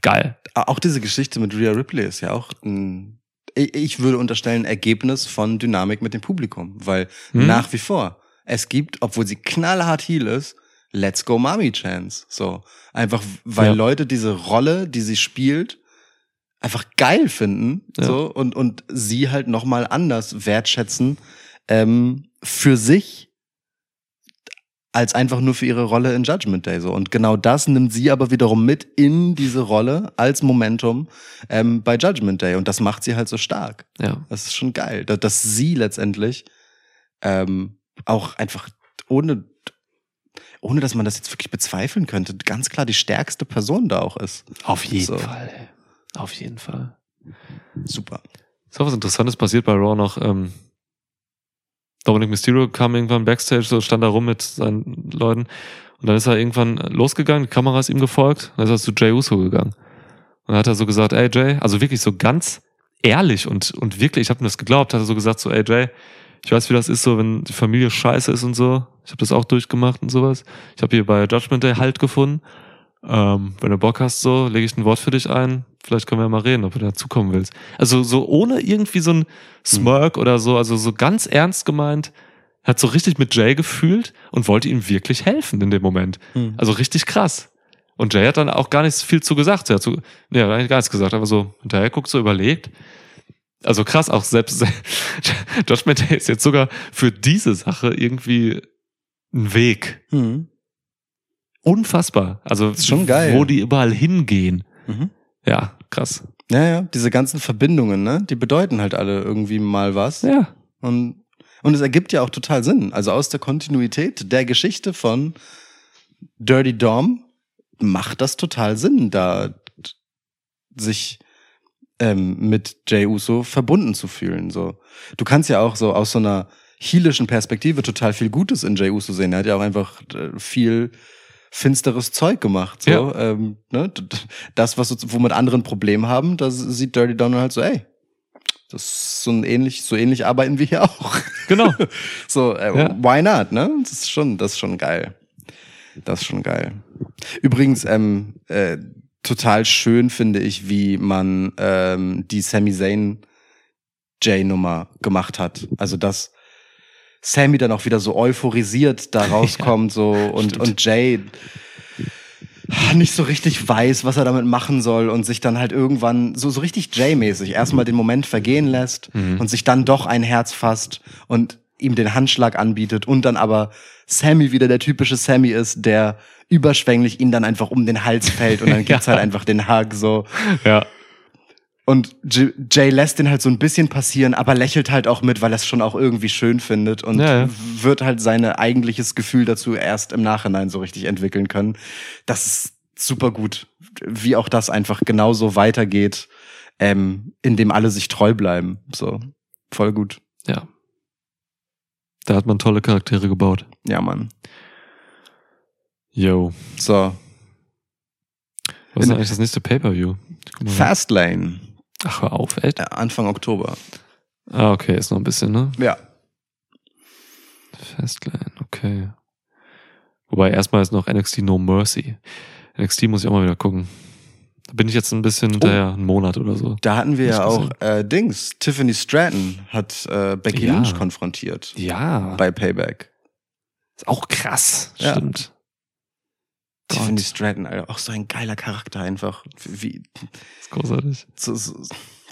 Geil. Auch diese Geschichte mit Rhea Ripley ist ja auch ein, ich ich würde unterstellen, Ergebnis von Dynamik mit dem Publikum, weil Hm? nach wie vor es gibt, obwohl sie knallhart Heel ist, Let's Go Mommy Chance. So einfach, weil Ja. Leute diese Rolle, die sie spielt, einfach geil finden, Ja. so und und sie halt noch mal anders wertschätzen ähm, für sich als einfach nur für ihre Rolle in Judgment Day so und genau das nimmt sie aber wiederum mit in diese Rolle als Momentum ähm, bei Judgment Day und das macht sie halt so stark. Ja. Das ist schon geil, dass, dass sie letztendlich ähm, auch einfach ohne ohne dass man das jetzt wirklich bezweifeln könnte, ganz klar die stärkste Person da auch ist. Auf jeden So. Fall. Auf jeden Fall. Super. Ist auch was Interessantes passiert bei Raw noch. Ähm, Dominic Mysterio kam irgendwann backstage, so stand da rum mit seinen Leuten. Und dann ist er irgendwann losgegangen, die Kamera ist ihm gefolgt, dann ist er zu Jay Uso gegangen. Und dann hat er so gesagt, ey Jay, also wirklich so ganz ehrlich und, und wirklich, ich habe mir das geglaubt, hat er so gesagt, so, ey Jay, ich weiß, wie das ist, so wenn die Familie scheiße ist und so. Ich habe das auch durchgemacht und sowas. Ich habe hier bei Judgment Day Halt gefunden. Ähm, wenn du Bock hast, so, lege ich ein Wort für dich ein. Vielleicht können wir ja mal reden, ob du dazukommen willst. Also so ohne irgendwie so ein Smirk oder so, also so ganz ernst gemeint, hat so richtig mit Jay gefühlt und wollte ihm wirklich helfen in dem Moment. Mhm. Also richtig krass. Und Jay hat dann auch gar nicht viel zu gesagt. Er hat so, er eigentlich gar nichts gesagt, aber so hinterher guckt, so überlegt. Also krass, auch selbst Judgment Day ist jetzt sogar für diese Sache irgendwie ein Weg. Mhm. Unfassbar. Also Ist schon geil. wo die überall hingehen. Mhm. Ja, krass. Ja, ja, diese ganzen Verbindungen, ne, die bedeuten halt alle irgendwie mal was. Ja. Und, und es ergibt ja auch total Sinn. Also aus der Kontinuität der Geschichte von Dirty Dom macht das total Sinn, da sich ähm, mit Jay Uso verbunden zu fühlen. So, du kannst ja auch so aus so einer heelischen Perspektive total viel Gutes in Jay Uso sehen. Er hat ja auch einfach äh, viel finsteres Zeug gemacht. So, Ja. ähm, ne? Das, was so, womit anderen Probleme haben, da sieht Dirty Dom halt so, ey, das ist so ein ähnlich, so ähnlich arbeiten wir hier auch. Genau. So, äh, Ja. why not, ne? Das ist schon, das ist schon geil. Das ist schon geil. Übrigens, ähm, äh, total schön finde ich, wie man ähm, die Sami Zayn J-Nummer gemacht hat. Also dass Sammy dann auch wieder so euphorisiert da rauskommt so und, stimmt. und Jay nicht so richtig weiß, was er damit machen soll und sich dann halt irgendwann so, so richtig Jay-mäßig erstmal den Moment vergehen lässt Mhm. und sich dann doch ein Herz fasst und ihm den Handschlag anbietet und dann aber Sammy wieder der typische Sammy ist, der überschwänglich ihn dann einfach um den Hals fällt und dann gibt's Ja. halt einfach den Hug so. Ja. Und Jay lässt den halt so ein bisschen passieren, aber lächelt halt auch mit, weil er es schon auch irgendwie schön findet und Ja, ja. wird halt sein eigentliches Gefühl dazu erst im Nachhinein so richtig entwickeln können. Das ist super gut, wie auch das einfach genauso weitergeht, ähm, indem alle sich treu bleiben. So, voll gut. Ja. Da hat man tolle Charaktere gebaut. Ja, Mann. Yo. So, Was ist eigentlich das nächste Pay-Per-View? Fastlane, Ach, hör auf, echt? Anfang Oktober. Ah, okay, ist noch ein bisschen, ne? Ja. Fastlane, okay. Wobei erstmal ist noch NXT No Mercy. NXT muss ich auch mal wieder gucken. Da bin ich jetzt ein bisschen hinterher, einen Monat oder so. Da hatten wir ja auch äh, Dings. Tiffany Stratton hat äh, Becky Ja. Lynch konfrontiert Ja, bei Payback. ist auch krass. Ja. Stimmt. Tiffany. Stratton, Alter, auch so ein geiler Charakter einfach. Wie, ist großartig. so, so,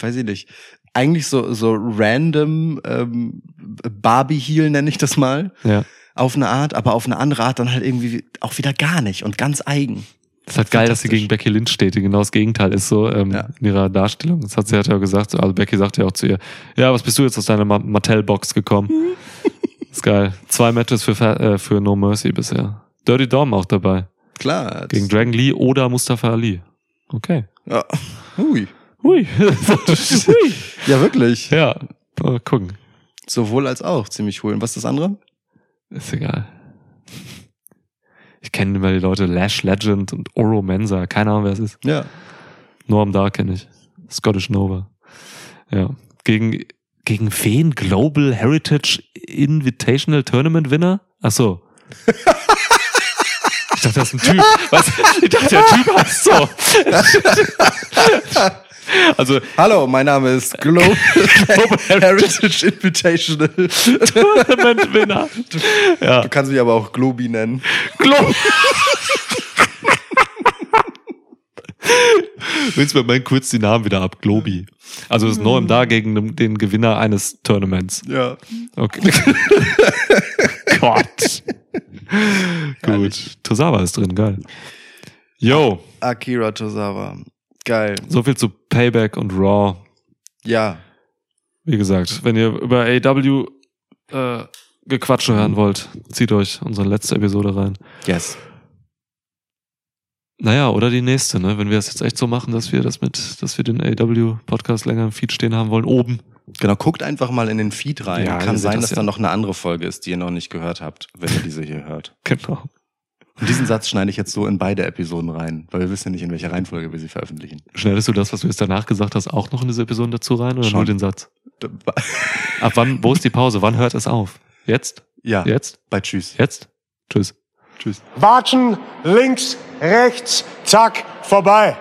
weiß ich nicht. Eigentlich so, so random ähm, Barbie-Heel nenne ich das mal. Ja. Auf eine Art, aber auf eine andere Art dann halt irgendwie auch wieder gar nicht und ganz eigen. ist halt geil, dass sie gegen Becky Lynch steht, die genau das Gegenteil ist so ähm, Ja. in ihrer Darstellung. Das hat sie hat ja gesagt, also Becky sagt ja auch zu ihr, ja, was bist du jetzt aus deiner Ma- Mattel-Box gekommen? ist geil. Zwei Matches für, äh, für No Mercy bisher. Dirty Dom auch dabei. Klar. Gegen Dragon Lee oder Mustafa Ali. Okay. Ja. Hui. Hui. Hui. Ja, wirklich. Ja, mal gucken. Sowohl als auch. Ziemlich. Und was ist das andere? Ist egal. Ich kenne immer die Leute Lash Legend und Oro Mensa. Keine Ahnung, wer es ist. Ja. Norm Dar kenne ich. Scottish Nova. Ja. Gegen, gegen wen? Global Heritage Invitational Tournament Winner? Ach so. Ich dachte, das ist ein Typ. Was? Ich dachte, der Typ heißt so. Also, Hallo, mein Name ist Global Heritage Invitational. Tournament Winner. Ja. Du kannst mich aber auch Globi nennen. Glo Willst du mir mal kurz die Namen wieder ab? Globi. Also das ist Noam da gegen den- den Gewinner eines Tournaments. Ja. Okay. Gott. Gut. Tosawa ist drin, geil. Yo, Akira Tozawa. Geil. so viel zu Payback und Raw. Ja. Wie gesagt, wenn ihr über AW äh, Gequatsche hören wollt, zieht euch unsere letzte Episode rein. Yes. Naja, oder die nächste, ne? Wenn wir es jetzt echt so machen, dass wir das mit, dass wir den AW-Podcast länger im Feed stehen haben wollen, oben. Genau, guckt einfach mal in den Feed rein. Ja, Kann sein, das dass ja. da noch eine andere Folge ist, die ihr noch nicht gehört habt, wenn ihr diese hier hört. Genau. Und diesen Satz schneide ich jetzt so in beide Episoden rein, weil wir wissen ja nicht, in welcher Reihenfolge wir sie veröffentlichen. Schneidest du das, was du jetzt danach gesagt hast, auch noch in diese Episode dazu rein oder Schon. nur den Satz? Ab wann, wo ist die Pause? Wann hört es auf? Jetzt? Ja, Jetzt? bei Tschüss. Jetzt? Tschüss. Tschüss. Watschen, links, rechts, zack, vorbei.